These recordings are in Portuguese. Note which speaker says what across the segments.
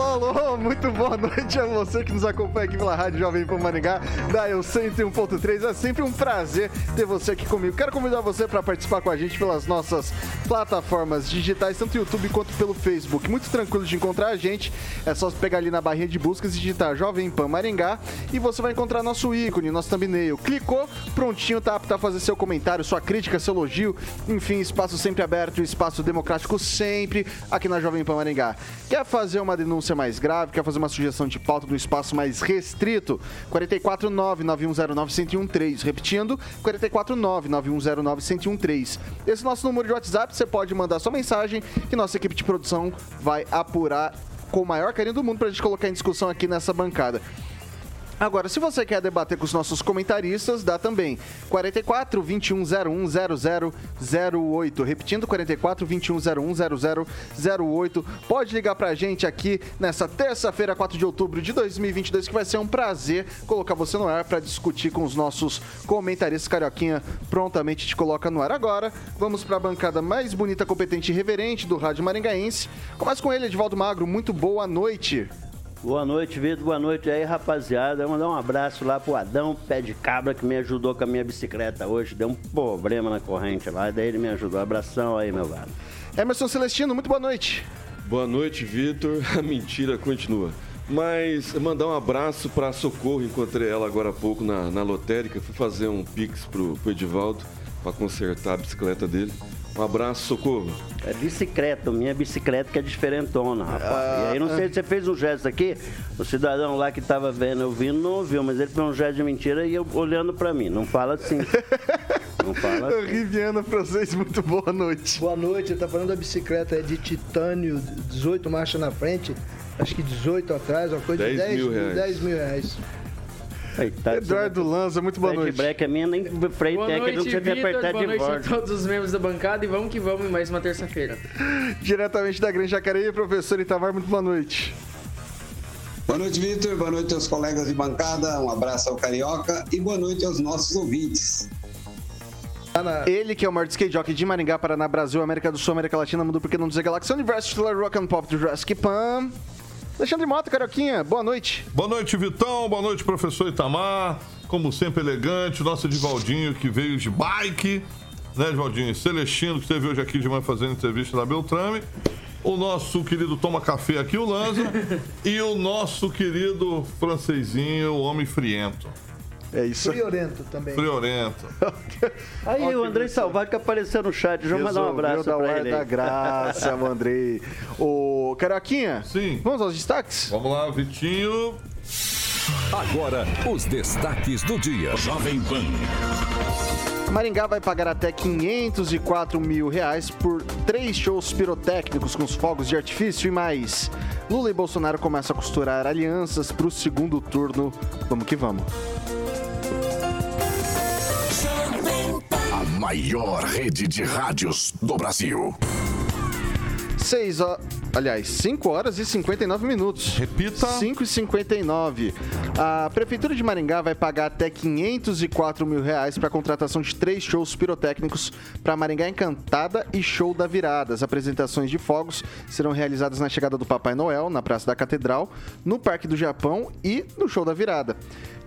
Speaker 1: Alô, alô, muito boa noite a você que nos acompanha aqui pela Rádio Jovem Pan Maringá, da Eu 101.3. É sempre um prazer ter você aqui comigo. Quero convidar você para participar com a gente pelas nossas plataformas digitais, tanto YouTube quanto pelo Facebook. Muito tranquilo de encontrar a gente. É só pegar ali na barrinha de buscas e digitar Jovem Pan Maringá e você vai encontrar nosso ícone, nosso thumbnail. Clicou, prontinho, tá apto a fazer seu comentário, sua crítica, seu elogio. Enfim, espaço sempre aberto, espaço democrático sempre aqui na Jovem Pan Maringá. Quer fazer uma denúncia denúncia mais grave, quer fazer uma sugestão de pauta no espaço mais restrito, 449-9109-1013. Repetindo, 449-9109-1013. Esse nosso número de WhatsApp, você pode mandar sua mensagem que nossa equipe de produção vai apurar com o maior carinho do mundo para a gente colocar em discussão aqui nessa bancada. Agora, se você quer debater com os nossos comentaristas, dá também. 44 2101 0008. Repetindo, 44 2101 0008. Pode ligar pra gente aqui nessa terça-feira, 4 de outubro de 2022, que vai ser um prazer colocar você no ar para discutir com os nossos comentaristas. Carioquinha prontamente te coloca no ar. Agora, vamos para a bancada mais bonita, competente e reverente do Rádio Maringaense. Começa com ele, Edvaldo Magro. Muito boa noite.
Speaker 2: Boa noite, Vitor. Boa noite aí, rapaziada. Vou mandar um abraço lá pro Adão, pé de cabra, que me ajudou com a minha bicicleta hoje. Deu um problema na corrente lá, daí ele me ajudou. Abração aí, meu velho.
Speaker 1: Emerson Celestino, muito boa noite.
Speaker 3: Boa noite, Vitor. A mentira continua. Mas mandar um abraço para Socorro, encontrei ela agora há pouco na, na lotérica. Fui fazer um pix pro, pro Edivaldo para consertar a bicicleta dele. Um abraço, Socorro.
Speaker 2: É bicicleta, minha bicicleta que é diferentona, rapaz. Ah, e aí não sei se você fez um gesto aqui, o cidadão lá que tava vendo, eu vindo, não ouviu, mas ele fez um gesto de mentira e eu olhando para mim. Não fala assim.
Speaker 1: não fala assim. Riviana pra vocês, muito boa noite.
Speaker 4: Boa noite, tá falando da bicicleta é de titânio, 18 marchas na frente, acho que 18 atrás, uma coisa 10 de 10 mil reais. 10 mil reais.
Speaker 1: Tá Eduardo Lanza, muito boa noite.
Speaker 2: break a minha nem freio
Speaker 5: boa
Speaker 2: técnica,
Speaker 5: noite,
Speaker 2: não precisa apertar
Speaker 5: boa
Speaker 2: de
Speaker 5: noite a todos os membros da bancada e vamos que vamos em mais uma terça-feira.
Speaker 1: Diretamente da Grande Jacareí, professor Itamar, muito boa noite.
Speaker 6: Boa noite, Vitor. Boa noite aos colegas de bancada. Um abraço ao Carioca e boa noite aos nossos ouvintes.
Speaker 1: Ele que é o maior skate jockey de Maringá, Paraná, Brasil, América do Sul, América Latina, Mundo Porque Não Dizer Galáxia, Universo, Titular Rock and Pop do Jurassic Pan. Alexandre Mota, Carioquinha, boa noite.
Speaker 7: Boa noite, Vitão. Boa noite, professor Itamar. Como sempre, elegante. O nosso Edivaldinho que veio de bike. Né, Edivaldinho? Celestino, que esteve hoje aqui de manhã fazendo entrevista na Beltrame. O nosso querido Toma Café aqui, o Lanza. e o nosso querido francesinho, o Homem Friento.
Speaker 1: É isso.
Speaker 4: Friorento também.
Speaker 7: Friorento.
Speaker 2: Aí o Andrei Salvador que apareceu no chat. Deixa eu mandar um abraço
Speaker 1: da
Speaker 2: pra ele.
Speaker 1: da graça, o Andrei. Ô, Carioquinha.
Speaker 7: Sim.
Speaker 1: Vamos aos destaques?
Speaker 7: Vamos lá, Vitinho.
Speaker 8: Agora, os destaques do dia. Jovem Pan.
Speaker 1: Maringá vai pagar até 504 mil reais por três shows pirotécnicos com os fogos de artifício e mais. Lula e Bolsonaro começam a costurar alianças para o segundo turno. Vamos que vamos.
Speaker 8: Maior rede de rádios do Brasil.
Speaker 1: 6 horas. Aliás, 5 horas e 59 minutos.
Speaker 7: Repita.
Speaker 1: 5 e 59. A Prefeitura de Maringá vai pagar até 504 mil reais para a contratação de três shows pirotécnicos para Maringá Encantada e Show da Virada. As apresentações de fogos serão realizadas na chegada do Papai Noel, na Praça da Catedral, no Parque do Japão e no Show da Virada.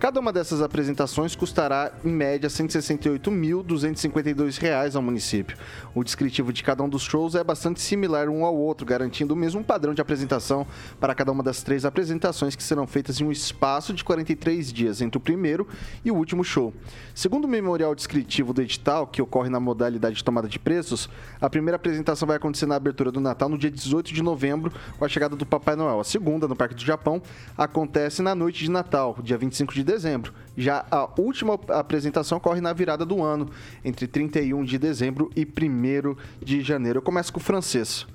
Speaker 1: Cada uma dessas apresentações custará, em média, R$ 168.252 ao município. O descritivo de cada um dos shows é bastante similar um ao outro, garantindo o mesmo padrão de apresentação para cada uma das três apresentações que serão feitas em um espaço de 43 dias entre o primeiro e o último show. Segundo o memorial descritivo do edital, que ocorre na modalidade de tomada de preços, a primeira apresentação vai acontecer na abertura do Natal no dia 18 de novembro, com a chegada do Papai Noel. A segunda, no Parque do Japão, acontece na noite de Natal, dia 25 de dezembro. Já a última apresentação ocorre na virada do ano, entre 31 de dezembro e 1 de janeiro. Eu começo com o francês.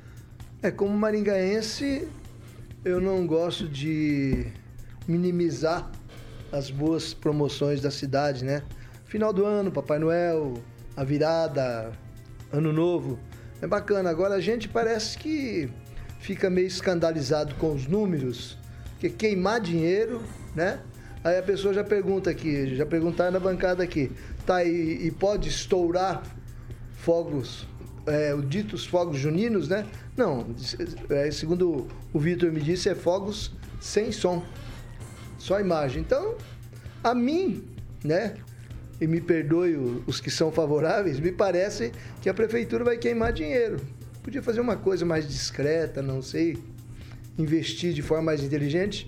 Speaker 4: É, como maringaense, eu não gosto de minimizar as boas promoções da cidade, né? Final do ano, Papai Noel, a virada, Ano Novo. É bacana. Agora a gente parece que fica meio escandalizado com os números, que queimar dinheiro, né? Aí a pessoa já pergunta aqui, já perguntaram na bancada aqui, tá, e, e pode estourar fogos, é, ditos fogos juninos, né? Não, é, segundo o Vitor me disse, é fogos sem som, só imagem. Então, a mim, né? E me perdoe os que são favoráveis, me parece que a prefeitura vai queimar dinheiro. Podia fazer uma coisa mais discreta, não sei, investir de forma mais inteligente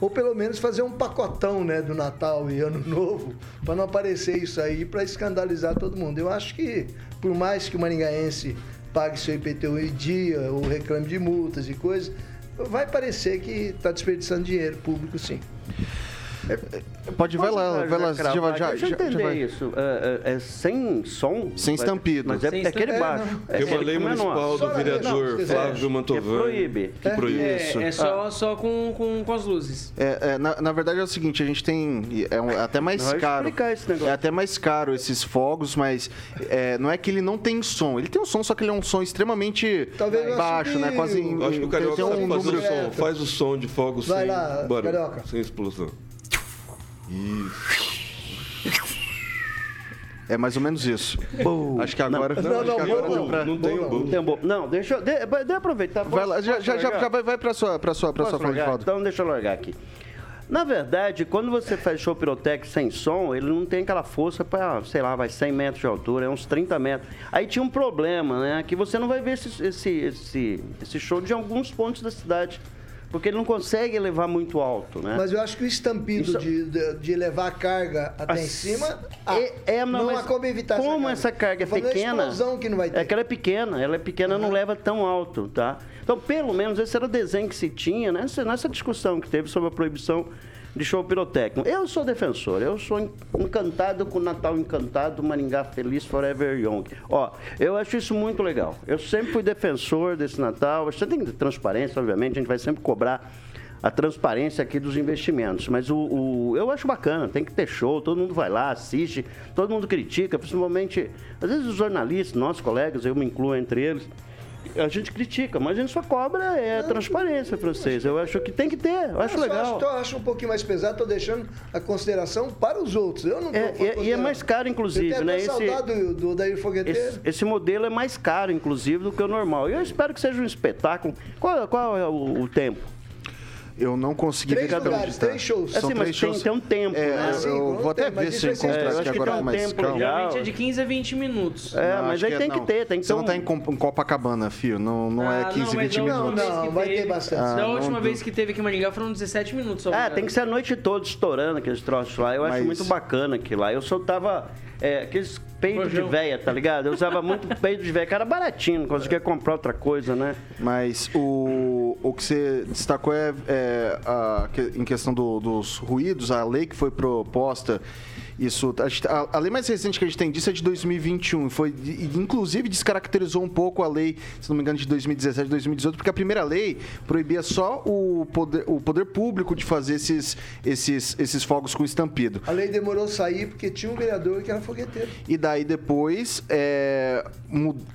Speaker 4: ou pelo menos fazer um pacotão, né, do Natal e Ano Novo, para não aparecer isso aí, para escandalizar todo mundo. Eu acho que, por mais que o maringaense pague seu IPTU em dia, ou reclame de multas e coisas, vai parecer que está desperdiçando dinheiro público, sim.
Speaker 1: Pode, vai lá, vai lá. Já,
Speaker 2: já,
Speaker 1: já,
Speaker 2: eu entender
Speaker 1: vai.
Speaker 2: isso. É, é- é sem som?
Speaker 1: Sem
Speaker 2: Mas-
Speaker 1: estampido.
Speaker 2: Mas é,
Speaker 5: Sem
Speaker 2: é aquele baixo.
Speaker 3: Tem uma
Speaker 2: É
Speaker 3: lei municipal
Speaker 4: Só
Speaker 3: do vereador
Speaker 4: não,
Speaker 3: Flávio Mantovani
Speaker 2: proíbe.
Speaker 3: que proíbe.
Speaker 1: Isso.
Speaker 5: É, é só, só com, com, com as luzes.
Speaker 1: É, é, na, na verdade é o seguinte, a gente tem. É um- até mais
Speaker 2: Não, vai
Speaker 1: caro.
Speaker 2: explicar esse negócio.
Speaker 1: É até mais caro esses fogos, mas é, não é que ele não tem som. Ele tem um som, só que ele é um som extremamente baixo, né? Quase.
Speaker 3: acho que o Carioca
Speaker 1: um
Speaker 3: sabe fazer
Speaker 1: número-
Speaker 3: o som. Faz o som de fogo
Speaker 4: Vai
Speaker 3: sem
Speaker 4: lá,
Speaker 3: barulho,
Speaker 4: Carioca.
Speaker 3: sem explosão. Isso.
Speaker 1: É mais ou menos isso. Acho que agora.
Speaker 4: Não, não, não,
Speaker 1: agora
Speaker 4: não,
Speaker 1: deu pra-
Speaker 3: Não tem o bom.
Speaker 2: Tem um bom- Não, deixa eu. De, de aproveitar.
Speaker 1: Vai lá, já, já, já, vai, vai pra sua, pra sua, pra
Speaker 2: Posso
Speaker 1: sua fala de
Speaker 2: largar?
Speaker 1: falta.
Speaker 2: Então deixa eu largar aqui. Na verdade, quando você faz show pirotécnico sem som, ele não tem aquela força para, sei lá, vai 100 metros de altura, é uns 30 metros. Aí tinha um problema, né? Que você não vai ver esse, esse, esse, esse show de alguns pontos da cidade. Porque ele não consegue elevar muito alto, né?
Speaker 4: Mas eu acho que o estampido
Speaker 2: Isso-
Speaker 4: de, de, de levar a carga até
Speaker 2: As-
Speaker 4: em cima, ah,
Speaker 2: É- é, não,
Speaker 4: não, há como evitar
Speaker 2: como essa carga é
Speaker 4: Tô falando da
Speaker 2: pequena,
Speaker 4: explosão que não vai ter.
Speaker 2: É que ela é pequena, ela é pequena, não leva tão alto, tá? Então, pelo menos, esse era o desenho que se tinha nessa, nessa discussão que teve sobre a proibição de show pirotécnico. Eu sou defensor, eu sou en- encantado com Natal Encantado, Maringá Feliz Forever Young. Ó, eu acho isso muito legal. Eu sempre fui defensor desse Natal. Você tem transparência, obviamente, a gente vai sempre cobrar a transparência aqui dos investimentos. Mas o, o- eu acho bacana, tem que ter show, todo mundo vai lá, assiste, todo mundo critica, principalmente, às vezes os jornalistas, nossos colegas, eu me incluo entre eles, a gente critica, mas a gente só cobra é a transparência para vocês. Eu acho que tem que ter, eu acho
Speaker 4: Eu
Speaker 2: legal.
Speaker 4: Acho, eu acho um pouquinho mais pesado, estou deixando a consideração para os outros. Eu não
Speaker 2: É,
Speaker 4: a
Speaker 2: e- é mais caro, inclusive,
Speaker 4: eu
Speaker 2: né? Esse-
Speaker 4: do, do Daí Fogueteiro.
Speaker 2: Esse, esse modelo é mais caro, inclusive, do que o normal. E eu espero que seja um espetáculo. Qual, qual é o, o tempo?
Speaker 1: Eu não consegui
Speaker 4: Três
Speaker 1: ver cada um
Speaker 4: lugares,
Speaker 1: de tá.
Speaker 4: três shows.
Speaker 2: É
Speaker 1: São
Speaker 2: assim, mas
Speaker 1: três
Speaker 2: tem,
Speaker 1: shows.
Speaker 2: tem um tempo,
Speaker 1: É,
Speaker 2: né?
Speaker 1: Eu
Speaker 4: não
Speaker 1: vou até ver se eu
Speaker 4: vai ser-
Speaker 1: encontro
Speaker 2: É, eu
Speaker 1: aqui agora
Speaker 2: um
Speaker 1: mais
Speaker 2: tempo
Speaker 1: calma.
Speaker 5: Geralmente é de 15 a 20 minutos.
Speaker 2: É,
Speaker 1: Não,
Speaker 2: mas aí
Speaker 1: que
Speaker 2: tem
Speaker 1: é-
Speaker 2: que ter, tem que
Speaker 1: Você
Speaker 2: ter
Speaker 1: não
Speaker 2: um...
Speaker 1: tá em, Copacabana, filho. Não, não é
Speaker 5: Ah,
Speaker 1: 15,
Speaker 5: não, mas
Speaker 1: 20
Speaker 5: da
Speaker 4: Não,
Speaker 1: minutos.
Speaker 4: não,
Speaker 5: que
Speaker 4: vai ter bastante.
Speaker 1: Ah,
Speaker 5: da
Speaker 1: não
Speaker 5: última vez que teve aqui em Maringá foram 17 minutos. só,
Speaker 2: É, tem que ser a noite toda estourando aqueles troços lá. Eu acho muito bacana aquilo lá. Eu soltava é, aqueles peitos de véia, tá ligado? Eu usava muito peito de véia, que era baratinho, não conseguia comprar outra coisa, né?
Speaker 1: Mas o, o que você destacou é, é a, em questão do- dos ruídos, a lei que foi proposta. Isso, a, gente- a- a lei mais recente que a gente tem disso é de 2021. Foi, inclusive, descaracterizou um pouco a lei, se não me engano, de 2017, 2018, porque a primeira lei proibia só o poder, o poder público de fazer esses, esses, esses fogos com estampido.
Speaker 4: A lei demorou a sair porque tinha um vereador que era fogueteiro.
Speaker 1: E daí depois é,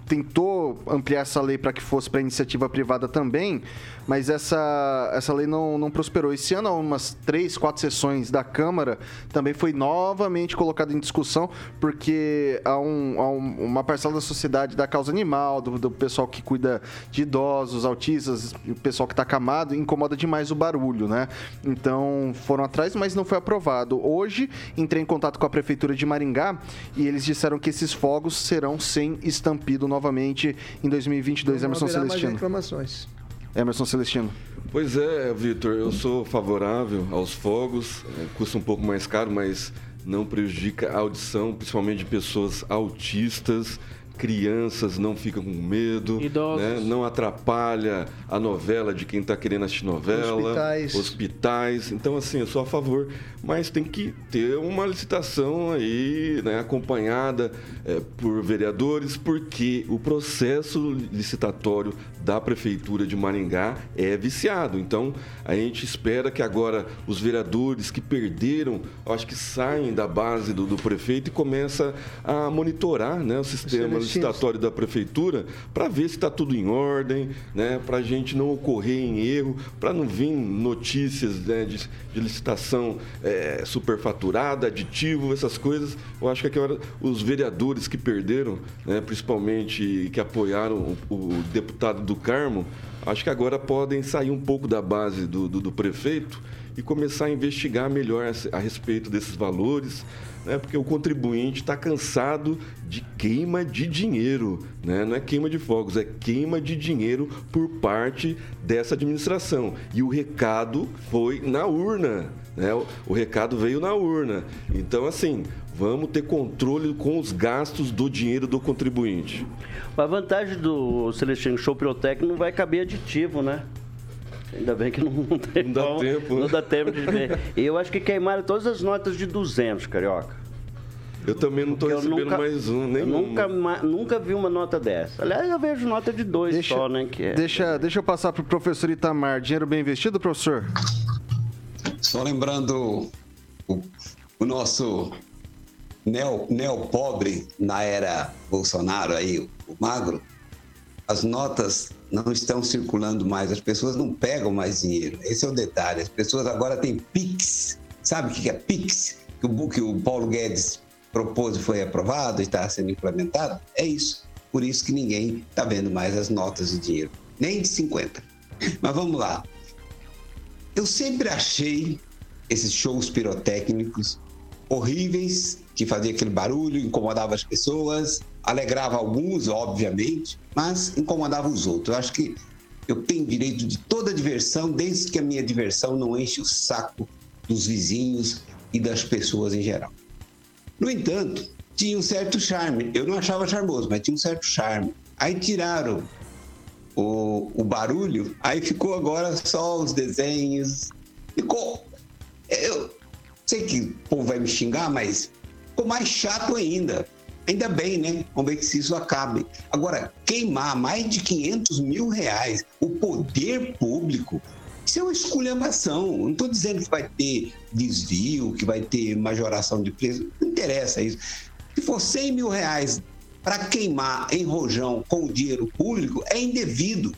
Speaker 1: tentou ampliar essa lei para que fosse para iniciativa privada também, mas essa, essa lei não, não prosperou. Esse ano, há umas três, quatro sessões da Câmara, também foi novamente colocada em discussão, porque há, um, há um- uma parcela da sociedade da causa animal, do, do pessoal que cuida de idosos, autistas, o pessoal que está acamado, incomoda demais o barulho, né? Então foram atrás, mas não foi aprovado. Hoje entrei em contato com a Prefeitura de Maringá e eles disseram que esses fogos serão sem estampido novamente em 2022.
Speaker 4: Não
Speaker 1: Emerson
Speaker 4: haverá mais
Speaker 1: Celestino.
Speaker 4: reclamações.
Speaker 1: Emerson Celestino.
Speaker 3: Pois é, Vitor, eu sou favorável aos fogos, é, custa um pouco mais caro, mas não prejudica a audição, principalmente de pessoas autistas, crianças não ficam com medo,
Speaker 5: Idosos.
Speaker 3: né? não atrapalha a novela de quem está querendo assistir novela,
Speaker 4: Hospitais.
Speaker 3: hospitais. Então, assim, eu sou a favor, mas tem que ter uma licitação aí, né, acompanhada é, por vereadores, porque o processo licitatório da Prefeitura de Maringá é viciado. Então, a gente espera que agora os vereadores que perderam, acho que saem da base do, do prefeito e começa a monitorar né, o sistema. Licitatório da Prefeitura para ver se está tudo em ordem, né, para a gente não ocorrer em erro, para não vir notícias né, de, de licitação é, superfaturada, aditivo, essas coisas. Eu acho que agora os vereadores que perderam, né, principalmente que apoiaram o, o deputado do Carmo, acho que agora podem sair um pouco da base do, do, do prefeito e começar a investigar melhor a, a respeito desses valores, né? porque o contribuinte está cansado de queima de dinheiro, né? não é queima de fogos, é queima de dinheiro por parte dessa administração. E o recado foi na urna, né? o, recado veio na urna. Então, assim, vamos ter controle com os gastos do dinheiro do contribuinte.
Speaker 2: A vantagem do Celestino Show não vai caber aditivo, né? Ainda bem que não, não tem
Speaker 3: Não dá
Speaker 2: como-
Speaker 3: tempo,
Speaker 2: Não
Speaker 3: né?
Speaker 2: dá tempo de ver. Eu acho que queimaram todas as notas de 200, carioca.
Speaker 3: Eu também não estou recebendo
Speaker 2: nunca-
Speaker 3: mais um, nem
Speaker 2: nunca, ma- nunca vi uma nota dessa. Aliás, eu vejo nota de dois
Speaker 1: Deixa,
Speaker 2: só, né? Que é.
Speaker 1: deixa, deixa eu passar para o professor Itamar. Dinheiro bem investido, professor?
Speaker 6: Só lembrando o, o nosso neo, neopobre na era Bolsonaro aí, o, o magro, as notas não estão circulando mais, as pessoas não pegam mais dinheiro. Esse é o detalhe. As pessoas agora têm Pix. Sabe o que é Pix? Que o, que o Paulo Guedes propôs e foi aprovado e está sendo implementado? É isso. Por isso que ninguém está vendo mais as notas de dinheiro. Nem de 50. Mas vamos lá. Eu sempre achei esses shows pirotécnicos horríveis, que faziam aquele barulho, incomodava as pessoas, alegrava alguns, obviamente, mas incomodava os outros. Eu acho que eu tenho direito de toda diversão, desde que a minha diversão não enche o saco dos vizinhos e das pessoas em geral. No entanto, tinha um certo charme. Eu não achava charmoso, mas tinha um certo charme. Aí tiraram o, o barulho, aí ficou agora só os desenhos. Ficou. Eu sei que o povo vai me xingar, mas ficou mais chato ainda. Ainda bem, né? Vamos ver se isso acabe. Agora, queimar mais de 500 mil reais, o poder público, isso é uma esculhambação. Não estou dizendo que vai ter desvio, que vai ter majoração de preço. Não interessa isso. Se for 100 mil reais para queimar em rojão com o dinheiro público, é indevido.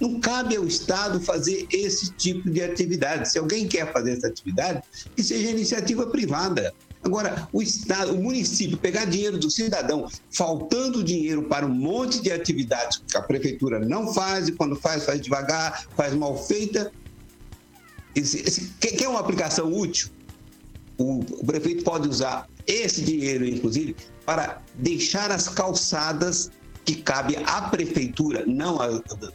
Speaker 6: Não cabe ao Estado fazer esse tipo de atividade. Se alguém quer fazer essa atividade, que seja iniciativa privada. Agora, o Estado, o município pegar dinheiro do cidadão, faltando dinheiro para um monte de atividades que a prefeitura não faz, e quando faz, faz devagar, faz mal feita. Esse, esse, quer uma aplicação útil? O, o prefeito pode usar esse dinheiro, inclusive, para deixar as calçadas que cabe à prefeitura, não a,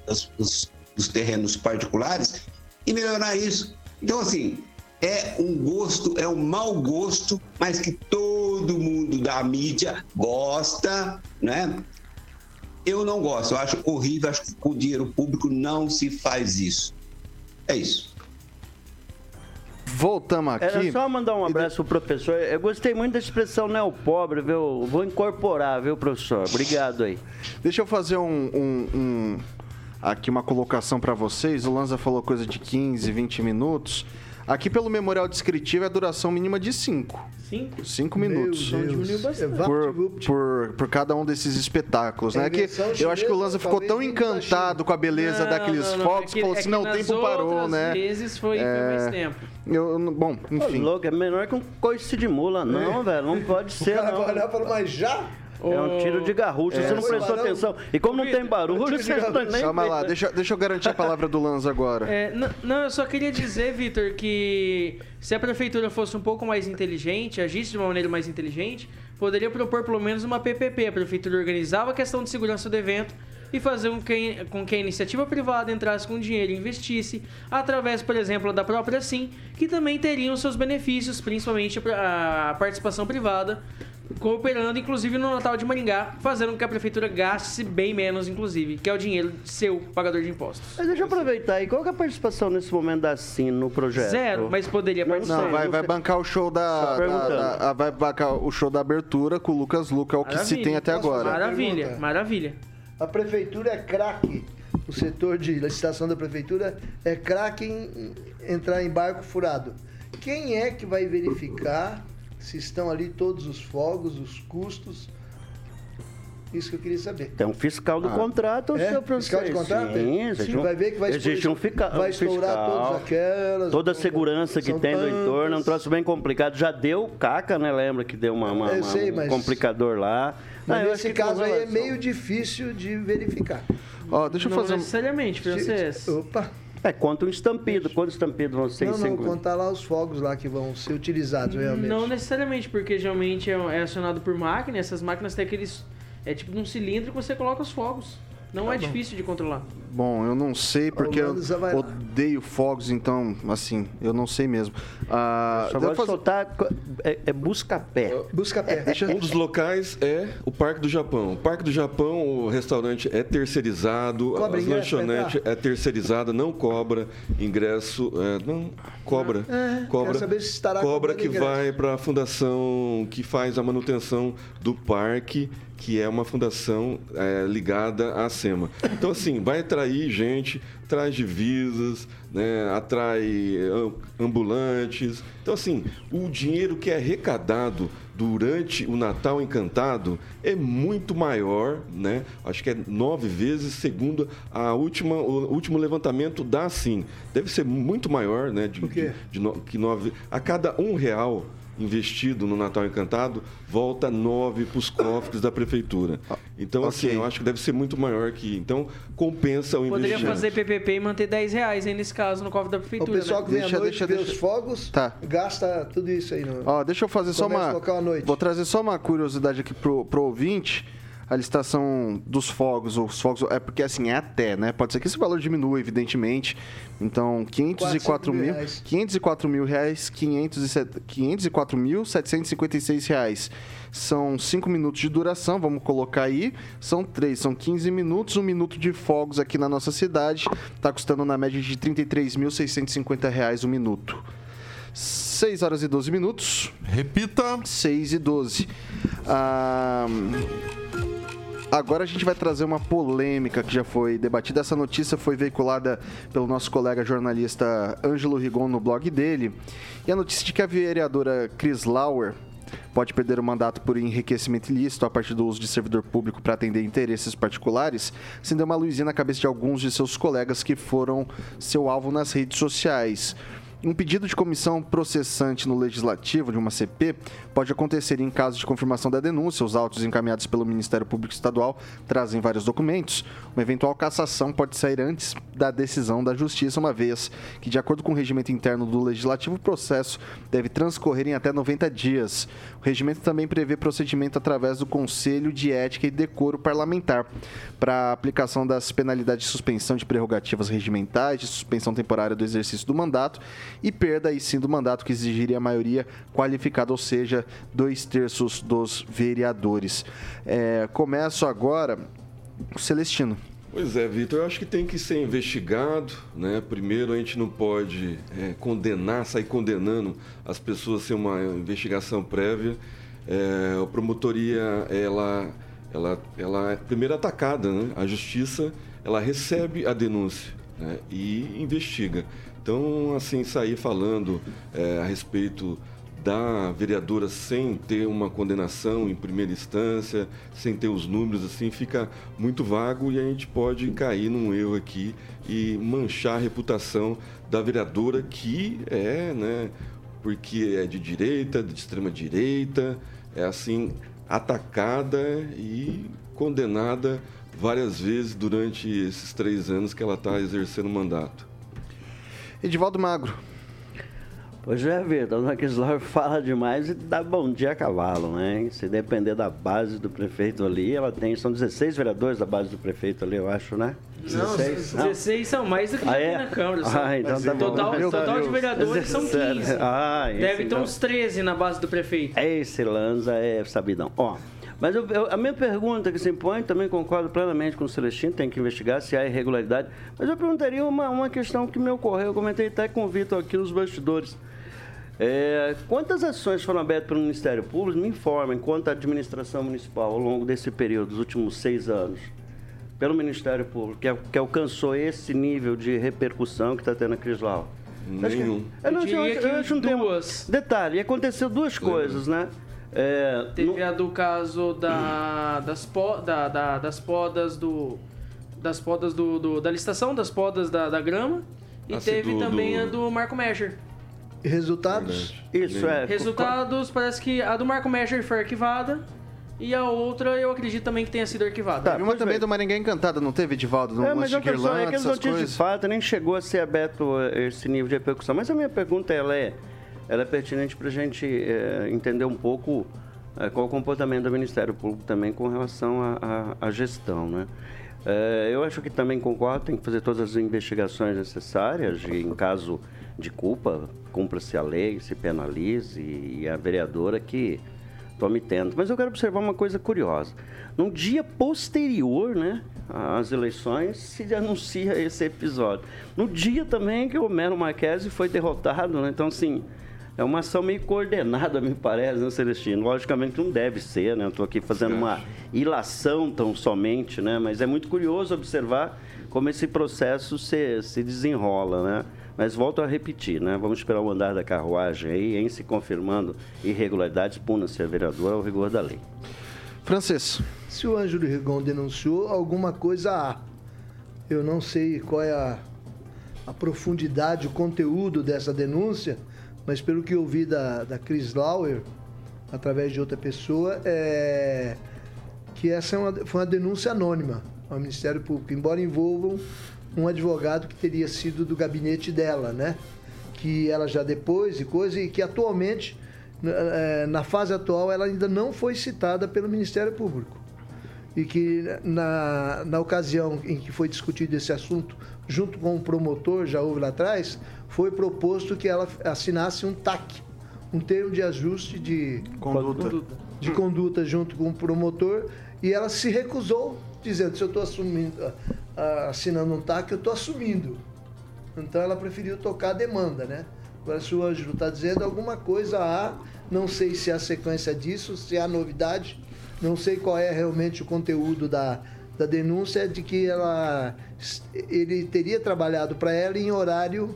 Speaker 6: dos, dos terrenos particulares, e melhorar isso. Então, assim, é um gosto, é um mau gosto, mas que todo mundo da mídia gosta, né? Eu não gosto, eu acho horrível, acho que com dinheiro público não se faz isso. É isso.
Speaker 1: Voltamos aqui.
Speaker 2: Era só mandar um abraço pro professor. Eu gostei muito da expressão neopobre, viu? Vou incorporar, viu, professor? Obrigado aí.
Speaker 1: Deixa eu fazer um, um- um- aqui uma colocação para vocês. O Lanza falou coisa de 15, 20 minutos. Aqui pelo memorial descritivo é a duração mínima de 5.
Speaker 5: Cinco?
Speaker 1: Cinco
Speaker 4: Meu
Speaker 1: minutos.
Speaker 4: Deus.
Speaker 5: diminuiu bastante.
Speaker 4: É
Speaker 1: Por, por, por cada um desses espetáculos, né?
Speaker 4: É
Speaker 1: Que eu acho que o Lanza ficou tão
Speaker 4: da
Speaker 1: encantado com a beleza daqueles
Speaker 5: Não, não, não,
Speaker 1: fogos
Speaker 5: é
Speaker 1: que falou
Speaker 5: é
Speaker 1: assim:
Speaker 5: que
Speaker 1: não, o tempo parou, né?
Speaker 5: vezes foi, foi
Speaker 1: É.
Speaker 5: mais tempo.
Speaker 1: Eu, bom, enfim.
Speaker 2: louco, é menor que um coice de mula. Não, velho, não pode
Speaker 4: O
Speaker 2: ser,
Speaker 4: cara
Speaker 2: não.
Speaker 4: vai olhar e fala, mas já?
Speaker 2: É um tiro de garrucha,
Speaker 1: É.
Speaker 2: você não prestou
Speaker 4: barão.
Speaker 2: atenção. E como não tem barulho, você não
Speaker 4: garrucha.
Speaker 2: nem
Speaker 1: Calma
Speaker 2: vê.
Speaker 1: lá, deixa, deixa eu garantir a palavra do Lanza agora.
Speaker 5: É, não, eu só queria dizer, Vitor, que se a prefeitura fosse um pouco mais inteligente, agisse de uma maneira mais inteligente, poderia propor pelo menos uma PPP. A prefeitura organizava a questão de segurança do evento e fazer com que, com que a iniciativa privada entrasse com dinheiro e investisse, através, por exemplo, da própria SIM, que também teriam seus benefícios, principalmente a participação privada, cooperando, inclusive, no Natal de Maringá, fazendo com que a prefeitura gaste bem menos, inclusive, que é o dinheiro seu, pagador de impostos.
Speaker 2: Mas deixa eu aproveitar aí, qual que é a participação nesse momento da SIM no projeto?
Speaker 5: Zero, mas poderia participar.
Speaker 1: Não, vai, vai bancar o show da, da- da- a- Vai bancar o show da abertura com o Lucas Luca, é o que se
Speaker 5: Maravilha.
Speaker 1: tem até agora.
Speaker 5: Maravilha, maravilha.
Speaker 4: A prefeitura é craque. O setor de licitação da prefeitura é craque em entrar em barco furado. Quem é que vai verificar se estão ali todos os fogos, os custos? Isso que eu queria saber.
Speaker 2: Tem um fiscal do
Speaker 1: Ah.
Speaker 2: contrato,
Speaker 4: É?
Speaker 2: seu
Speaker 4: Fiscal de contrato?
Speaker 2: Sim, existe um,
Speaker 4: vai ver que vai,
Speaker 2: existe um, fica,
Speaker 4: vai
Speaker 2: um
Speaker 4: estourar
Speaker 2: fiscal.
Speaker 4: todas aquelas.
Speaker 2: Toda a segurança que tem no entorno, é um troço bem complicado. Já deu caca, né? Lembra que deu uma, uma-
Speaker 4: Eu
Speaker 2: uma-
Speaker 4: sei,
Speaker 2: um
Speaker 4: mas-
Speaker 2: complicador lá.
Speaker 4: Mas
Speaker 2: Ah,
Speaker 4: nesse caso aí é meio difícil de verificar.
Speaker 1: Ó, deixa eu
Speaker 5: Não
Speaker 1: fazer um...
Speaker 5: necessariamente, francês.
Speaker 4: Opa!
Speaker 2: É, conta um estampido. Quantos estampidos vão ser
Speaker 4: Não, não, contar lá os fogos lá que vão ser utilizados realmente.
Speaker 5: Não necessariamente, porque geralmente é, é acionado por máquina, essas máquinas têm aqueles. É tipo um cilindro que você coloca os fogos. Não
Speaker 4: Tá
Speaker 5: é difícil de controlar.
Speaker 1: Bom, eu não sei porque eu odeio fogos, então, assim, eu não sei mesmo. Ah,
Speaker 2: Só
Speaker 1: eu
Speaker 2: de
Speaker 1: fazer-
Speaker 2: soltar. É, é busca-pé.
Speaker 4: Busca pé.
Speaker 3: Um dos locais é o Parque do Japão. O Parque do Japão, o restaurante é terceirizado,
Speaker 4: Cobra
Speaker 3: as lanchonetes é terceirizada, não cobra ingresso, é, não cobra,
Speaker 4: É,
Speaker 3: cobra,
Speaker 4: quero saber se estará
Speaker 3: cobra que
Speaker 4: ingresso.
Speaker 3: vai para a fundação que faz a manutenção do parque, que é uma fundação é, ligada à SEMA. Então assim, vai atrair gente, traz divisas, né, atrai am- ambulantes. Então assim, o dinheiro que é arrecadado durante o Natal Encantado é muito maior, né? Acho que é nove vezes, segundo a última, o último levantamento da Sim. Deve ser muito maior, né? De,
Speaker 4: Por quê?
Speaker 3: de- de no- que nove, a cada um real investido no Natal Encantado, volta nove para os cofres da prefeitura. Então, assim,
Speaker 1: ok.
Speaker 3: eu acho que deve ser muito maior que. Então, compensa o
Speaker 5: Poderia
Speaker 3: investimento.
Speaker 5: fazer PPP e manter 10 reais aí nesse caso no cofre da
Speaker 4: O
Speaker 5: prefeitura.
Speaker 4: pessoal
Speaker 5: né?
Speaker 4: que vem
Speaker 1: Deixa-
Speaker 4: à noite
Speaker 1: deixa-
Speaker 4: ver
Speaker 1: deixa-
Speaker 4: os fogos,
Speaker 1: Tá.
Speaker 4: gasta tudo isso aí. No...
Speaker 1: Ó, deixa eu fazer só uma.
Speaker 4: local à noite.
Speaker 1: Vou trazer só uma curiosidade aqui pro, pro ouvinte. A licitação dos fogos, os fogos, é porque assim, é até, né? Pode ser que esse valor diminua, evidentemente. Então, 504
Speaker 4: 5 mil
Speaker 1: mil,
Speaker 4: reais.
Speaker 1: 504 mil reais, 507 504 mil 756 reais. São 5 minutos de duração, vamos colocar aí. São três, são 15 minutos. Um minuto de fogos aqui na nossa cidade. Tá custando na média de 33.650 reais o minuto. 6 horas e 12 minutos.
Speaker 7: Repita.
Speaker 1: 6 e 12. Ah, agora a gente vai trazer uma polêmica que já foi debatida. Essa notícia foi veiculada pelo nosso colega jornalista Ângelo Rigon no blog dele. E a notícia de que a vereadora Cris Lauer pode perder o mandato por enriquecimento ilícito a partir do uso de servidor público para atender interesses particulares, acendeu uma luzinha na cabeça de alguns de seus colegas que foram seu alvo nas redes sociais. Um pedido de comissão processante no Legislativo de uma CP pode acontecer em caso de confirmação da denúncia. Os autos encaminhados pelo Ministério Público Estadual trazem vários documentos. Uma eventual cassação pode sair antes da decisão da Justiça, uma vez que, de acordo com o regimento interno do Legislativo, o processo deve transcorrer em até 90 dias. O regimento também prevê procedimento através do Conselho de Ética e Decoro Parlamentar para aplicação das penalidades de suspensão de prerrogativas regimentais, de suspensão temporária do exercício do mandato e perda, aí sim, do mandato que exigiria a maioria qualificada, ou seja, dois terços dos vereadores. É, começo agora, o Celestino.
Speaker 3: Pois é, Vitor, eu acho que tem que ser investigado, né? Primeiro, a gente não pode é, condenar, sair condenando as pessoas sem uma investigação prévia. É, a promotoria, ela, ela, ela é primeiro atacada, né? A justiça, ela recebe a denúncia né? e investiga. Então, assim, sair falando é, a respeito da vereadora sem ter uma condenação em primeira instância, sem ter os números, assim, fica muito vago e a gente pode cair num erro aqui e manchar a reputação da vereadora que é, né, porque é de direita, de extrema direita, é assim, atacada e condenada várias vezes durante esses três anos que ela está exercendo o mandato.
Speaker 1: Edivaldo Magro.
Speaker 2: Pois é, Vitor, Dona Kislauer fala demais e dá bom dia a cavalo, né? Se depender da base do prefeito ali, ela tem, são 16 vereadores da base do prefeito ali, eu acho, né?
Speaker 5: Não, 16, 16 são mais do que
Speaker 2: ah, é?
Speaker 5: tem na Câmara.
Speaker 2: Ah, então tá
Speaker 5: total,
Speaker 2: bom.
Speaker 5: total de vereadores são 15.
Speaker 2: Ah,
Speaker 5: Deve ter uns 13 na base do prefeito.
Speaker 2: Esse Lanza é sabidão. Ó, mas eu, eu, a minha pergunta que se impõe, também concordo plenamente com o Celestino, tem que investigar se há irregularidade. Mas eu perguntaria uma, uma questão que me ocorreu, eu comentei até com o Vitor aqui nos bastidores. É, quantas ações foram abertas pelo Ministério Público? Me informem quanto a administração municipal ao longo desse período, dos últimos seis anos, pelo Ministério Público, que, que alcançou esse nível de repercussão que está tendo a Crislau?
Speaker 3: Nenhum.
Speaker 2: Eu, não,
Speaker 5: Eu diria
Speaker 2: eu, eu acho um
Speaker 5: que
Speaker 2: tema-
Speaker 5: duas.
Speaker 2: Detalhe, aconteceu duas coisas, né? É,
Speaker 5: Teve
Speaker 2: no-
Speaker 5: a do caso da, das, po, da, da- das podas do. Das podas do, do- da licitação, das podas da, da grama. E
Speaker 3: Ah,
Speaker 5: teve
Speaker 3: do-
Speaker 5: também
Speaker 3: do-
Speaker 5: a do Marco Mescher.
Speaker 4: Resultados?
Speaker 2: Isso é.
Speaker 5: Resultados, parece que a do Marco Mescher foi arquivada. E a outra eu acredito também que tenha sido arquivada.
Speaker 2: Tá.
Speaker 1: Uma também
Speaker 2: bem.
Speaker 1: do Maringá Encantada, não teve, Edivaldo? No
Speaker 2: É, mas
Speaker 1: lance
Speaker 2: a
Speaker 1: de
Speaker 2: questão é que as
Speaker 1: essas
Speaker 2: notícias de
Speaker 1: coisas?
Speaker 2: fato nem chegou a ser aberto esse nível de repercussão. Mas a minha pergunta ela é, ela é pertinente para a gente eh, entender um pouco eh, qual o comportamento do Ministério Público também com relação à- gestão, né? Eh, eu acho que também concordo, tem que fazer todas as investigações necessárias e, em caso de culpa, cumpra-se a lei, se penalize e a vereadora que tome tento. Mas eu quero observar uma coisa curiosa. No dia posterior, né, às eleições, se anuncia esse episódio. No dia também que o Mero Marquesi foi derrotado, né? Então, assim, é uma ação meio coordenada, me parece, né, Celestino? Logicamente não deve ser, né? Estou aqui fazendo uma ilação tão somente, né? Mas é muito curioso observar como esse processo se, se desenrola, né? Mas volto a repetir, né? Vamos esperar o andar da carruagem aí, em se confirmando irregularidades, puna-se a vereadora ao rigor da lei.
Speaker 1: Francês.
Speaker 4: Se o Ângelo Rigon denunciou, alguma coisa há. Eu não sei qual é a, a profundidade, o conteúdo dessa denúncia, mas pelo que eu ouvi da, da Chris Lauer, através de outra pessoa, é que essa é uma- foi uma denúncia anônima ao Ministério Público, embora envolvam um advogado que teria sido do gabinete dela, né? Que ela já depois e coisa, e que atualmente, na- eh, na fase atual, ela ainda não foi citada pelo Ministério Público e que na, na ocasião em que foi discutido esse assunto, junto com o promotor, já houve lá atrás, foi proposto que ela assinasse um TAC, um termo de ajuste de
Speaker 1: Conduta.
Speaker 4: de conduta junto com o promotor e ela se recusou, dizendo: se eu estou assumindo, ah, ah, assinando um TAC, eu estou assumindo. Então ela preferiu tocar a demanda, né? Agora, se o Ângelo está dizendo alguma coisa há, não sei se há sequência disso, se há novidade, não sei qual é realmente o conteúdo da, da denúncia, de que ela, ele teria trabalhado para ela em horário,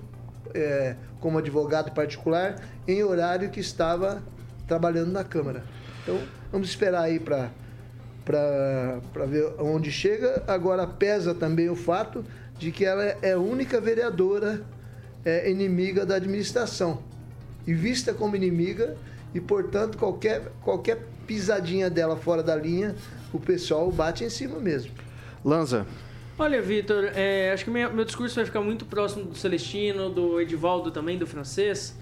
Speaker 4: é, como advogado particular, em horário que estava trabalhando na Câmara. Então, vamos esperar aí para para ver onde chega. Agora, pesa também o fato de que ela é a única vereadora é, inimiga da administração. E vista como inimiga, e portanto, qualquer, qualquer pisadinha dela fora da linha, o pessoal bate em cima mesmo.
Speaker 1: Lanza.
Speaker 5: Olha, Vitor, é, acho que minha- meu discurso vai ficar muito próximo do Celestino, do Edivaldo também, do francês.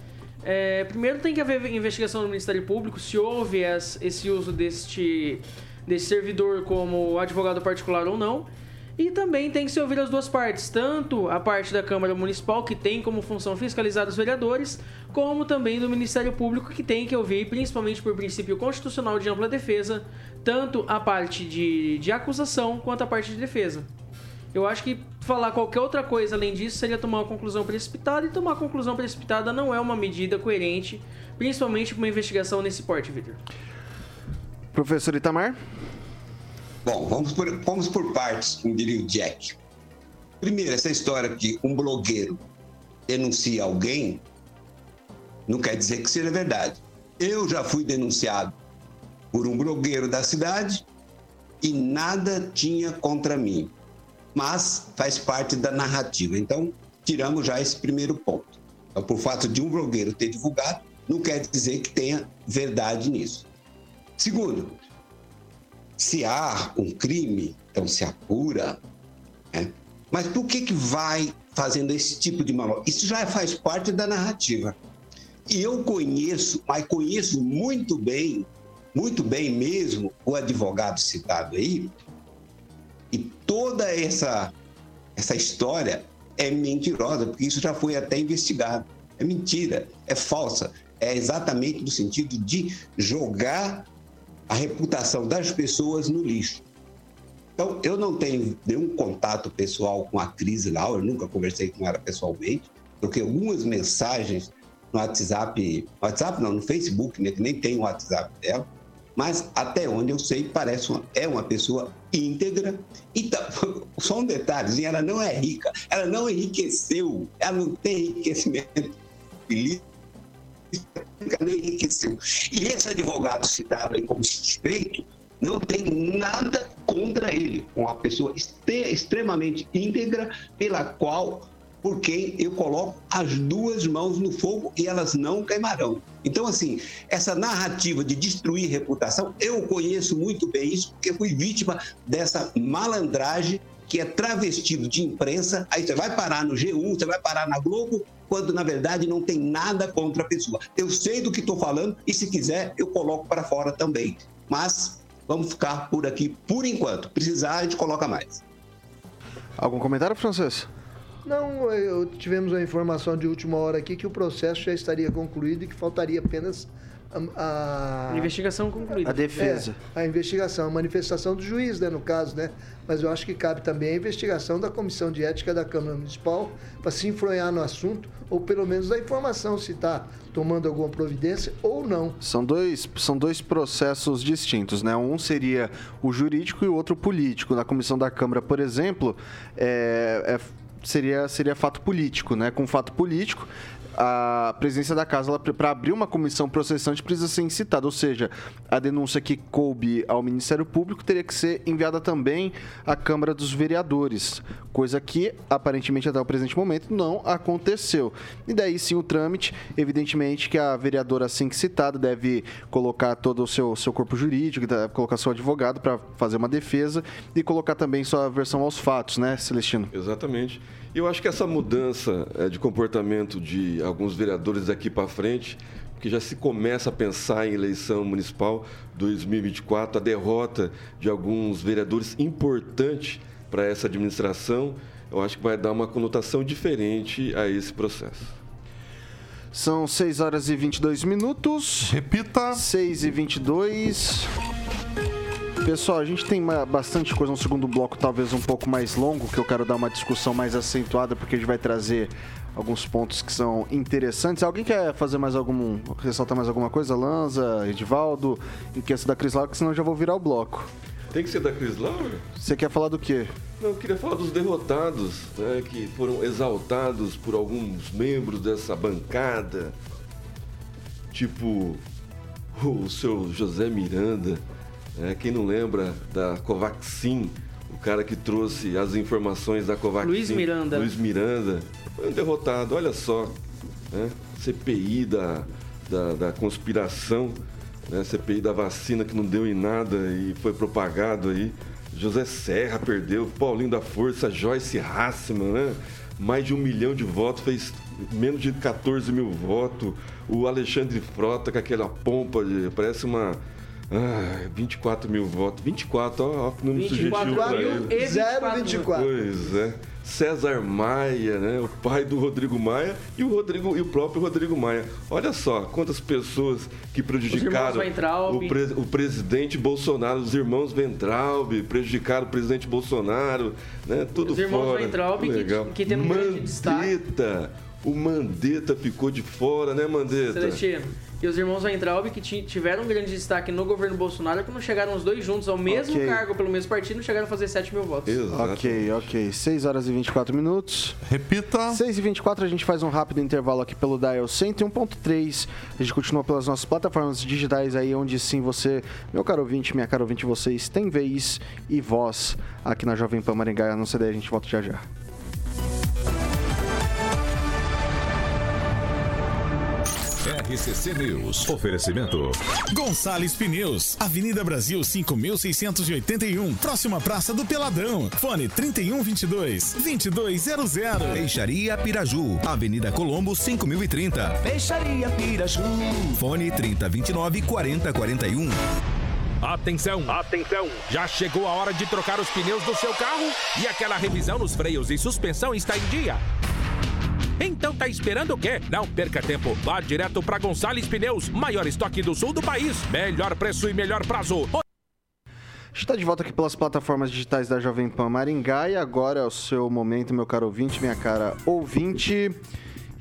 Speaker 5: É, primeiro tem que haver investigação no Ministério Público se houve es- esse uso deste, desse servidor como advogado particular ou não. E também tem que se ouvir as duas partes, tanto a parte da Câmara Municipal, que tem como função fiscalizar os vereadores, como também do Ministério Público, que tem que ouvir, principalmente por princípio constitucional de ampla defesa, tanto a parte de, de acusação quanto a parte de defesa. Eu acho que falar qualquer outra coisa além disso seria tomar uma conclusão precipitada, e tomar uma conclusão precipitada não é uma medida coerente, principalmente para uma investigação nesse porte, Vitor.
Speaker 1: Professor Itamar.
Speaker 6: Bom, vamos por, vamos por partes, como diria o Jack. Primeiro, essa história que um blogueiro denuncia alguém não quer dizer que seja verdade. Eu já fui denunciado por um blogueiro da cidade e nada tinha contra mim. Mas faz parte da narrativa. Então, tiramos já esse primeiro ponto. Então, por fato de um blogueiro ter divulgado, não quer dizer que tenha verdade nisso. Segundo, se há um crime, então se apura, né? mas por que, que vai fazendo esse tipo de mal? Isso já faz parte da narrativa. E eu conheço, mas conheço muito bem, muito bem mesmo, o advogado citado aí, e toda essa, essa história é mentirosa, porque isso já foi até investigado. É mentira, é falsa. É exatamente no sentido de jogar a reputação das pessoas no lixo. Então, eu não tenho nenhum contato pessoal com a Cris Laura, nunca conversei com ela pessoalmente, porque algumas mensagens no WhatsApp, WhatsApp não, no Facebook, né, que nem tem o WhatsApp dela, mas até onde eu sei, parece uma, é uma pessoa íntegra. Então, só um detalhe, ela não é rica, ela não enriqueceu, ela não tem enriquecimento político, nem enriqueceu. E esse advogado citado aí como suspeito não tem nada contra ele, uma pessoa extremamente íntegra pela qual por quem eu coloco as duas mãos no fogo e elas não queimarão. Então, assim, essa narrativa de destruir reputação, eu conheço muito bem isso, porque fui vítima dessa malandragem que é travestido de imprensa. Aí você vai parar no G1, você vai parar na Globo, quando na verdade não tem nada contra a pessoa. Eu sei do que estou falando e se quiser eu coloco para fora também. Mas vamos ficar por aqui por enquanto. Precisar, a gente coloca mais.
Speaker 1: Algum comentário, Francês?
Speaker 4: Não, eu, tivemos a informação de última hora aqui que o processo já estaria concluído e que faltaria apenas a,
Speaker 5: a investigação concluída.
Speaker 1: A defesa.
Speaker 4: É, a investigação, a manifestação do juiz, né, no caso, né? Mas eu acho que cabe também a investigação da Comissão de Ética da Câmara Municipal para se enfronhar no assunto, ou pelo menos a informação se está tomando alguma providência ou não.
Speaker 1: São dois, são dois processos distintos, né? Um seria o jurídico e o outro o político. Na comissão da Câmara, por exemplo, é, é seria, seria fato político, né? Com fato político, a presidência da casa, para abrir uma comissão processante, precisa ser incitada. Ou seja, a denúncia que coube ao Ministério Público teria que ser enviada também à Câmara dos Vereadores, coisa que, aparentemente, até o presente momento, não aconteceu. E daí sim o trâmite, evidentemente que a vereadora, assim que citada, deve colocar todo o seu, seu corpo jurídico, colocar seu advogado para fazer uma defesa e colocar também sua versão aos fatos, né, Celestino?
Speaker 3: Exatamente. Eu acho que essa mudança eh, de comportamento de alguns vereadores daqui para frente, que já se começa a pensar em eleição municipal 2024, a derrota de alguns vereadores importante para essa administração, eu acho que vai dar uma conotação diferente a esse processo.
Speaker 1: São 6 horas e 22 minutos.
Speaker 7: Repita.
Speaker 1: 6 e 22. Pessoal, a gente tem bastante coisa no segundo bloco, talvez um pouco mais longo, que eu quero dar uma discussão mais acentuada, porque a gente vai trazer alguns pontos que são interessantes. Alguém quer fazer mais algum. ressaltar mais alguma coisa? Lanza, Edivaldo, em que da Cris Laura, senão eu já vou virar o bloco.
Speaker 3: Tem que ser da Cris Laura?
Speaker 1: Você quer falar do quê?
Speaker 3: Não, eu queria falar dos derrotados, né, que foram exaltados por alguns membros dessa bancada. Tipo o seu José Miranda, é, quem não lembra da Covaxin, o cara que trouxe as informações da Covaxin.
Speaker 5: Luiz Miranda.
Speaker 3: Luiz Miranda. Foi um derrotado, olha só. Né? CPI da, da, da conspiração, né? CPI da vacina que não deu em nada e foi propagado aí. José Serra perdeu, Paulinho da Força, Joyce Hassman, né? Mais de um milhão de votos, fez menos de 14 mil votos. O Alexandre Frota com aquela pompa, de, parece uma ah, 24 mil votos. 24, ó, ó que número
Speaker 5: 24
Speaker 3: sugestivo pra
Speaker 5: mil
Speaker 3: ele.
Speaker 5: e
Speaker 4: 024.
Speaker 3: Pois é. César Maia, né? O pai do Rodrigo Maia e o Rodrigo e o próprio Rodrigo Maia. Olha só quantas pessoas que prejudicaram o, pre- o presidente Bolsonaro, os irmãos Ventralbe, prejudicaram o presidente Bolsonaro, né? Tudo
Speaker 5: Os irmãos
Speaker 3: fora.
Speaker 5: Weintraub, que-
Speaker 3: Legal.
Speaker 5: que tem um grande destaque.
Speaker 3: O Mandetta ficou de fora, né, Mandetta?
Speaker 5: Celestino. E os irmãos Weintraub, que ti- tiveram um grande destaque no governo Bolsonaro, que não chegaram os dois juntos ao mesmo
Speaker 1: Ok.
Speaker 5: cargo pelo mesmo partido, não chegaram a fazer 7 mil votos.
Speaker 3: Exato.
Speaker 1: Ok, ok. 6 horas e 24 minutos.
Speaker 7: Repita.
Speaker 1: 6 e 24 a gente faz um rápido intervalo aqui pelo Dial 101.3. A gente continua pelas nossas plataformas digitais aí, onde sim você, meu caro ouvinte, minha cara ouvinte, vocês têm vez e voz aqui na Jovem Pan Maringá. Não sei daí, a gente volta já já.
Speaker 8: RCC News. Oferecimento.
Speaker 9: Gonçalves Pneus, Avenida Brasil 5681, próxima Praça do Peladão. Fone 3122 2200.
Speaker 10: Peixaria Piraju, Avenida Colombo 5030. Peixaria Piraju. Fone 3029 4041.
Speaker 11: Atenção, atenção! Já chegou a hora de trocar os pneus do seu carro e aquela revisão nos freios e suspensão está em dia. Então tá esperando o quê? Não perca tempo. Vá direto para Gonçalves Pneus, maior estoque do sul do país, melhor preço e melhor prazo.
Speaker 1: A gente está de volta aqui pelas plataformas digitais da Jovem Pan Maringá e agora é o seu momento, meu caro ouvinte, minha cara ouvinte.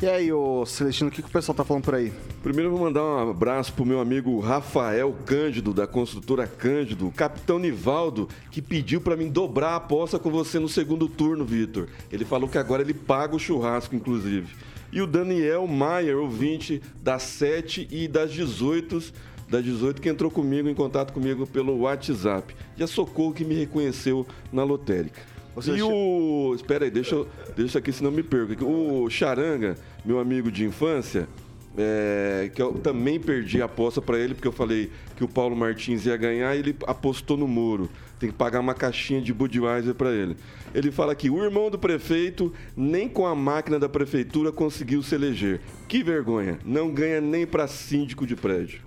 Speaker 1: E aí, ô Celestino, o que, que o pessoal tá falando por aí?
Speaker 3: Primeiro eu vou mandar um abraço pro meu amigo Rafael Cândido, da construtora Cândido, o capitão Nivaldo, que pediu para mim dobrar a aposta com você no segundo turno, Vitor. Ele falou que agora ele paga o churrasco, inclusive. E o Daniel Maier, ouvinte das 7 e das 18, das 18, que entrou comigo, em contato comigo pelo WhatsApp. A Socorro que me reconheceu na lotérica.
Speaker 1: Você
Speaker 3: e
Speaker 1: che-
Speaker 3: o. Espera aí, deixa, deixa aqui, senão me perco. O Charanga, meu amigo de infância, é, que eu também perdi a aposta para ele, porque eu falei que o Paulo Martins ia ganhar e ele apostou no Moro. Tem que pagar uma caixinha de Budweiser para ele. Ele fala que o irmão do prefeito, nem com a máquina da prefeitura, conseguiu se eleger. Que vergonha. Não ganha nem para síndico de prédio.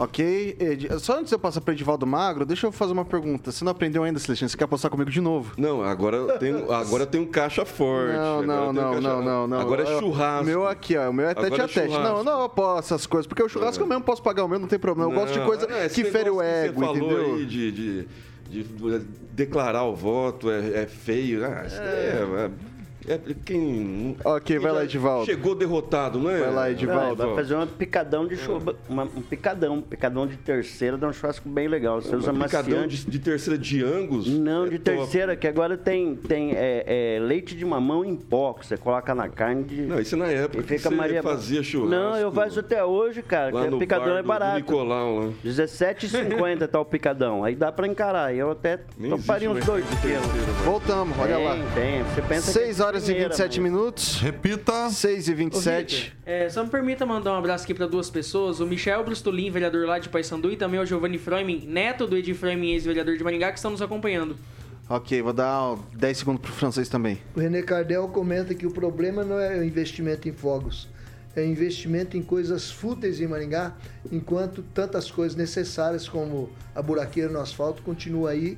Speaker 1: Ok, Ed, só antes de eu passar para Edivaldo Magro, deixa eu fazer uma pergunta. Você não aprendeu ainda, Celestino? Você quer apostar comigo de novo?
Speaker 3: Não, agora tem, agora tem um caixa forte.
Speaker 1: Não, não, não,
Speaker 3: caixa-
Speaker 1: não, não, não.
Speaker 3: Agora é
Speaker 1: Eu-
Speaker 3: churrasco.
Speaker 1: O meu aqui, ó. O meu é tete
Speaker 3: Agora
Speaker 1: a
Speaker 3: é
Speaker 1: tete. Não, não, eu posso essas coisas. Porque o churrasco eu mesmo posso pagar o meu, não tem problema. Eu gosto de
Speaker 3: Não,
Speaker 1: coisa
Speaker 3: é,
Speaker 1: que fere o ego, entendeu?
Speaker 3: Aí de, de, de declarar o voto é, é feio. Ah, daí é, é- é quem.
Speaker 1: Ok, vai
Speaker 3: quem
Speaker 1: lá,
Speaker 3: já
Speaker 1: Edivaldo.
Speaker 3: Chegou derrotado, não é?
Speaker 1: Vai lá,
Speaker 2: Não,
Speaker 1: Edivaldo.
Speaker 2: vai fazer uma picadão de chuva, uma- um picadão, um picadão de terceira, dá um churrasco bem legal. Você usa
Speaker 3: Um picadão de, de terceira de Angus?
Speaker 2: Não,
Speaker 3: é
Speaker 2: de
Speaker 3: top.
Speaker 2: terceira, que agora tem, tem é, é, leite de mamão em pó, que você coloca na carne de...
Speaker 3: Não, isso é na época
Speaker 2: e
Speaker 3: que
Speaker 2: fica
Speaker 3: você
Speaker 2: Maria...
Speaker 3: fazia churrasco.
Speaker 2: Não, eu faço até hoje, cara,
Speaker 3: Lá
Speaker 2: que
Speaker 3: no
Speaker 2: o picadão
Speaker 3: bar
Speaker 2: é
Speaker 3: do
Speaker 2: barato.
Speaker 3: Nicolau, lá.
Speaker 2: R$17,50 tá o picadão. Aí dá pra encarar. Eu até
Speaker 3: Nem
Speaker 2: toparia uns dois quilos.
Speaker 3: mas-
Speaker 1: Voltamos, olha
Speaker 2: tem,
Speaker 1: lá.
Speaker 2: tem. Você pensa
Speaker 1: 6
Speaker 2: que
Speaker 1: horas e
Speaker 2: primeira,
Speaker 1: 27
Speaker 2: mas-
Speaker 1: minutos.
Speaker 7: Repita.
Speaker 1: 6 e
Speaker 5: Ô,
Speaker 1: 27.
Speaker 5: Vitor, é, só me permita mandar um abraço aqui para duas pessoas. O Michel Brustolin, vereador lá de Paysandu, e também o Giovanni Froimin, neto do Edi Froimin, ex-vereador de Maringá, que estão nos acompanhando.
Speaker 1: Ok, vou dar ó, 10 segundos pro francês também.
Speaker 4: O René Cardel comenta que o problema não é o investimento em fogos, é o investimento em coisas fúteis em Maringá, enquanto tantas coisas necessárias como a buraqueira no asfalto continua aí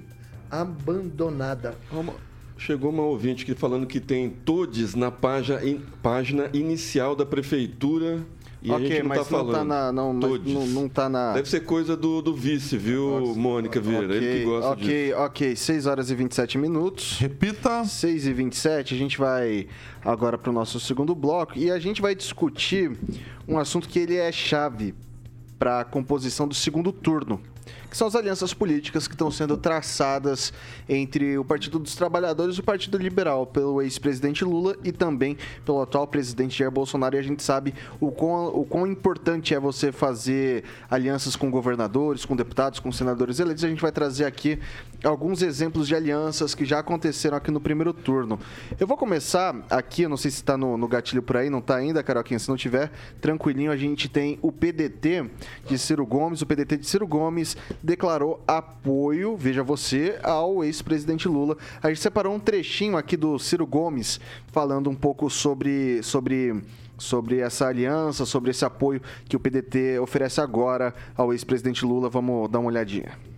Speaker 4: abandonada.
Speaker 3: Uma- Chegou uma ouvinte aqui falando que tem todes na página, in- página inicial da prefeitura e a
Speaker 1: ok,
Speaker 3: gente não
Speaker 1: mas
Speaker 3: tá falando.
Speaker 1: não tá na. Não, não, não tá na.
Speaker 3: Deve ser coisa do, do vice, viu, Mônica Vieira? Ele que gosta disso.
Speaker 1: ok, ok. 6 horas e 27 minutos.
Speaker 7: Repita.
Speaker 1: 6 e 27 a gente vai agora para o nosso segundo bloco e a gente vai discutir um assunto que ele é chave para a composição do segundo turno, que são as alianças políticas que estão sendo traçadas entre o Partido dos Trabalhadores e o Partido Liberal, pelo ex-presidente Lula e também pelo atual presidente Jair Bolsonaro. E a gente sabe o quão, o quão importante é você fazer alianças com governadores, com deputados, com senadores eleitos. A gente vai trazer aqui alguns exemplos de alianças que já aconteceram aqui no primeiro turno. Eu vou começar aqui, não sei se está no, no gatilho por aí, não está ainda, Caroquinha, se não tiver, tranquilinho, a gente tem o PDT de Ciro Gomes. O PDT de Ciro Gomes declarou apoio, veja você, ao ex-presidente Lula. A gente separou um trechinho aqui do Ciro Gomes falando um pouco sobre, sobre, sobre essa aliança, sobre esse apoio que o PDT oferece agora ao ex-presidente Lula. Vamos dar uma olhadinha.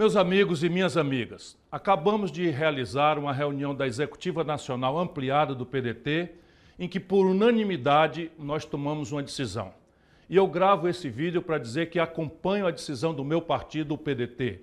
Speaker 12: Meus amigos e minhas amigas, acabamos de realizar uma reunião da Executiva Nacional Ampliada do PDT, em que, por unanimidade, nós tomamos uma decisão. E eu gravo esse vídeo para dizer que acompanho a decisão do meu partido, o PDT.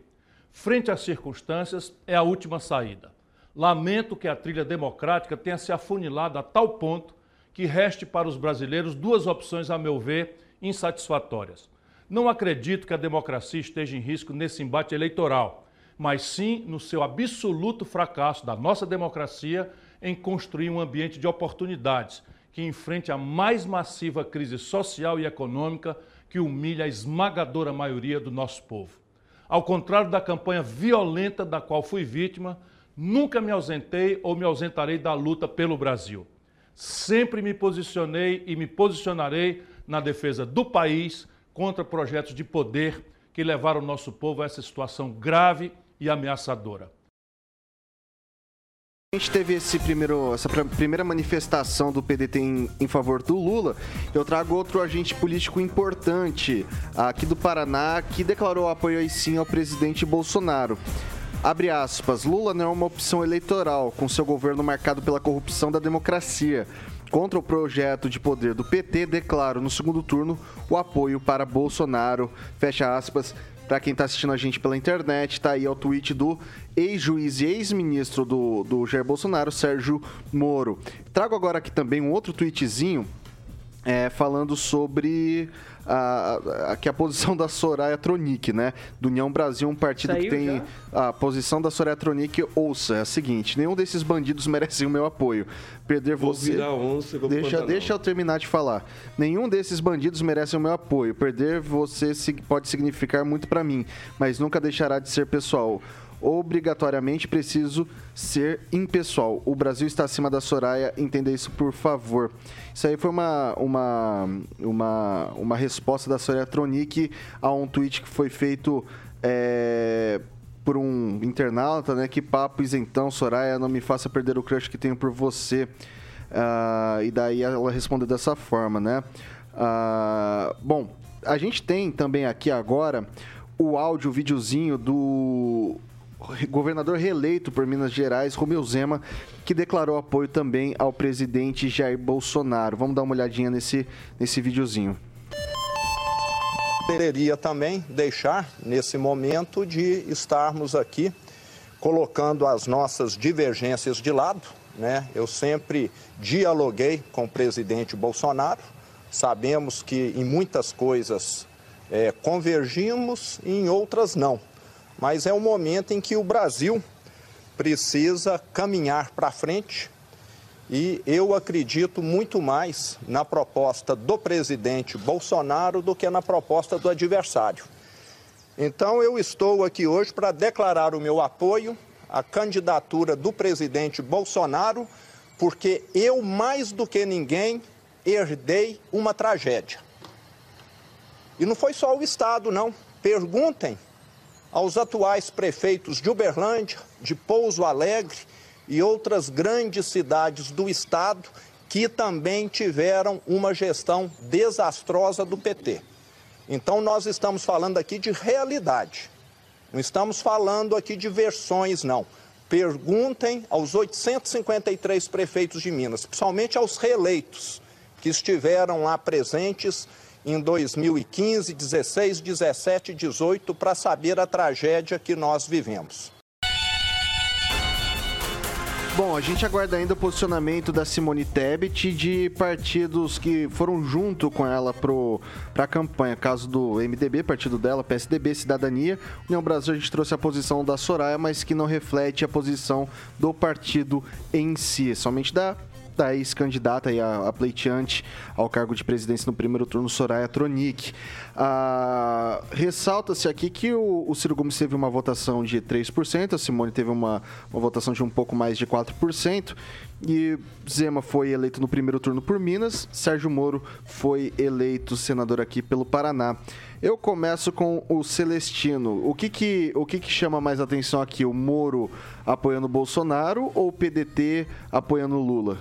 Speaker 12: Frente às circunstâncias, é a última saída. Lamento que a trilha democrática tenha se afunilado a tal ponto que reste para os brasileiros duas opções, a meu ver, insatisfatórias. Não acredito que a democracia esteja em risco nesse embate eleitoral, mas sim no seu absoluto fracasso da nossa democracia em construir um ambiente de oportunidades que enfrente a mais massiva crise social e econômica que humilha a esmagadora maioria do nosso povo. Ao contrário da campanha violenta da qual fui vítima, nunca me ausentei ou me ausentarei da luta pelo Brasil. Sempre me posicionei e me posicionarei na defesa do país contra projetos de poder que levaram o nosso povo a essa situação grave e ameaçadora.
Speaker 1: A gente teve esse primeiro, essa pr- primeira manifestação do PDT em, em favor do Lula. Eu trago outro agente político importante aqui do Paraná que declarou apoio aí sim ao presidente Bolsonaro. Abre aspas, Lula não é uma opção eleitoral, com seu governo marcado pela corrupção da democracia. Contra o projeto de poder do PT, declaro no segundo turno o apoio para Bolsonaro. Fecha aspas. Para quem está assistindo a gente pela internet, tá aí é o tweet do ex-juiz e ex-ministro do, do Jair Bolsonaro, Sérgio Moro. Trago agora aqui também um outro tweetzinho é, falando sobre a, a, que a posição da Soraya Tronic, né? Do União Brasil, um partido que
Speaker 5: Saiu
Speaker 1: tem a posição da Soraya Tronic, ouça, é a seguinte: nenhum desses bandidos merece o meu apoio. Perder
Speaker 3: Vou
Speaker 1: você.
Speaker 3: virar onça
Speaker 1: deixa, deixa eu terminar de falar. Nenhum desses bandidos merece o meu apoio. Perder você pode significar muito pra mim, mas nunca deixará de ser pessoal. Obrigatoriamente preciso ser impessoal. O Brasil está acima da Soraya, entenda isso por favor. Isso aí foi uma, uma, uma, uma resposta da Soraya Tronic a um tweet que foi feito é, por um internauta, né? Que papo isentão, Soraya, não me faça perder o crush que tenho por você. Ah, e daí ela respondeu dessa forma, né? Ah, bom, a gente tem também aqui agora o áudio, o videozinho do governador reeleito por Minas Gerais, Romeu Zema, que declarou apoio também ao presidente Jair Bolsonaro. Vamos dar uma olhadinha nesse, nesse videozinho.
Speaker 13: Poderia também deixar, nesse momento, de estarmos aqui colocando as nossas divergências de lado. Né? Eu sempre dialoguei com o presidente Bolsonaro, sabemos que em muitas coisas eh, convergimos e em outras não. Mas é um momento em que o Brasil precisa caminhar para frente e eu acredito muito mais na proposta do presidente Bolsonaro do que na proposta do adversário. Então eu estou aqui hoje para declarar o meu apoio à candidatura do presidente Bolsonaro, porque eu, mais do que ninguém, herdei uma tragédia. E não foi só o Estado, não. Perguntem aos atuais prefeitos de Uberlândia, de Pouso Alegre e outras grandes cidades do estado que também tiveram uma gestão desastrosa do PT. Então nós estamos falando aqui de realidade. Não estamos falando aqui de versões, não. Perguntem aos 853 prefeitos de Minas, principalmente aos reeleitos, que estiveram lá presentes em 2015, 16, 17 e 18 para saber a tragédia que nós vivemos.
Speaker 1: Bom, a gente aguarda ainda o posicionamento da Simone Tebet e de partidos que foram junto com ela para a campanha. Caso do MDB, partido dela, PSDB, Cidadania. União Brasil, a gente trouxe a posição da Soraya, mas que não reflete a posição do partido em si. Somente da da ex-candidata e a, a pleiteante ao cargo de presidência no primeiro turno, Soraya Tronic. Ah, Ressalta-se aqui que o, o Ciro Gomes teve uma votação de 3%, a Simone teve uma, uma votação de um pouco mais de 4%, e Zema foi eleito no primeiro turno por Minas, Sérgio Moro foi eleito senador aqui pelo Paraná. Eu começo com o Celestino. O que que, o que, que chama mais atenção aqui? O Moro apoiando Bolsonaro ou o PDT apoiando Lula?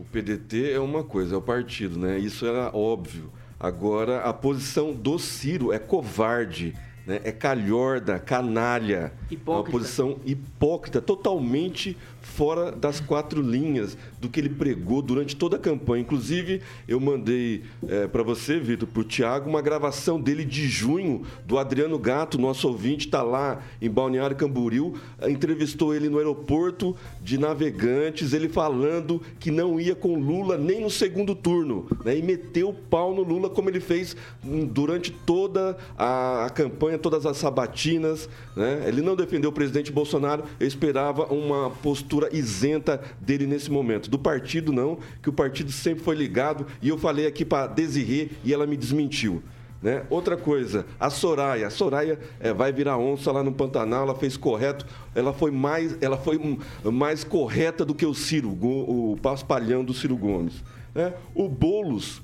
Speaker 3: O PDT é uma coisa, é o partido, né? Isso era óbvio. Agora, a posição do Ciro é covarde, né? é calhorda, canalha.
Speaker 5: Hipócrita.
Speaker 3: É uma posição hipócrita, totalmente fora das quatro linhas do que ele pregou durante toda a campanha. Inclusive, eu mandei é, para você, Vitor, para o Tiago, uma gravação dele de junho, do Adriano Gato, nosso ouvinte, está lá em Balneário Camboriú, entrevistou ele no aeroporto de Navegantes, ele falando que não ia com Lula nem no segundo turno, né, e meteu o pau no Lula, como ele fez hum, durante toda a, a campanha, todas as sabatinas. Né? Ele não defendeu o presidente Bolsonaro, eu esperava uma postura isenta dele nesse momento. Do partido, não, que o partido sempre foi ligado, e eu falei aqui para Desirê e ela me desmentiu. Né? Outra coisa, a Soraya. A Soraya é, vai virar onça lá no Pantanal, ela fez correto, ela foi mais, ela foi mais correta do que o Ciro, o, o paspalhão do Ciro Gomes. Né? O Boulos,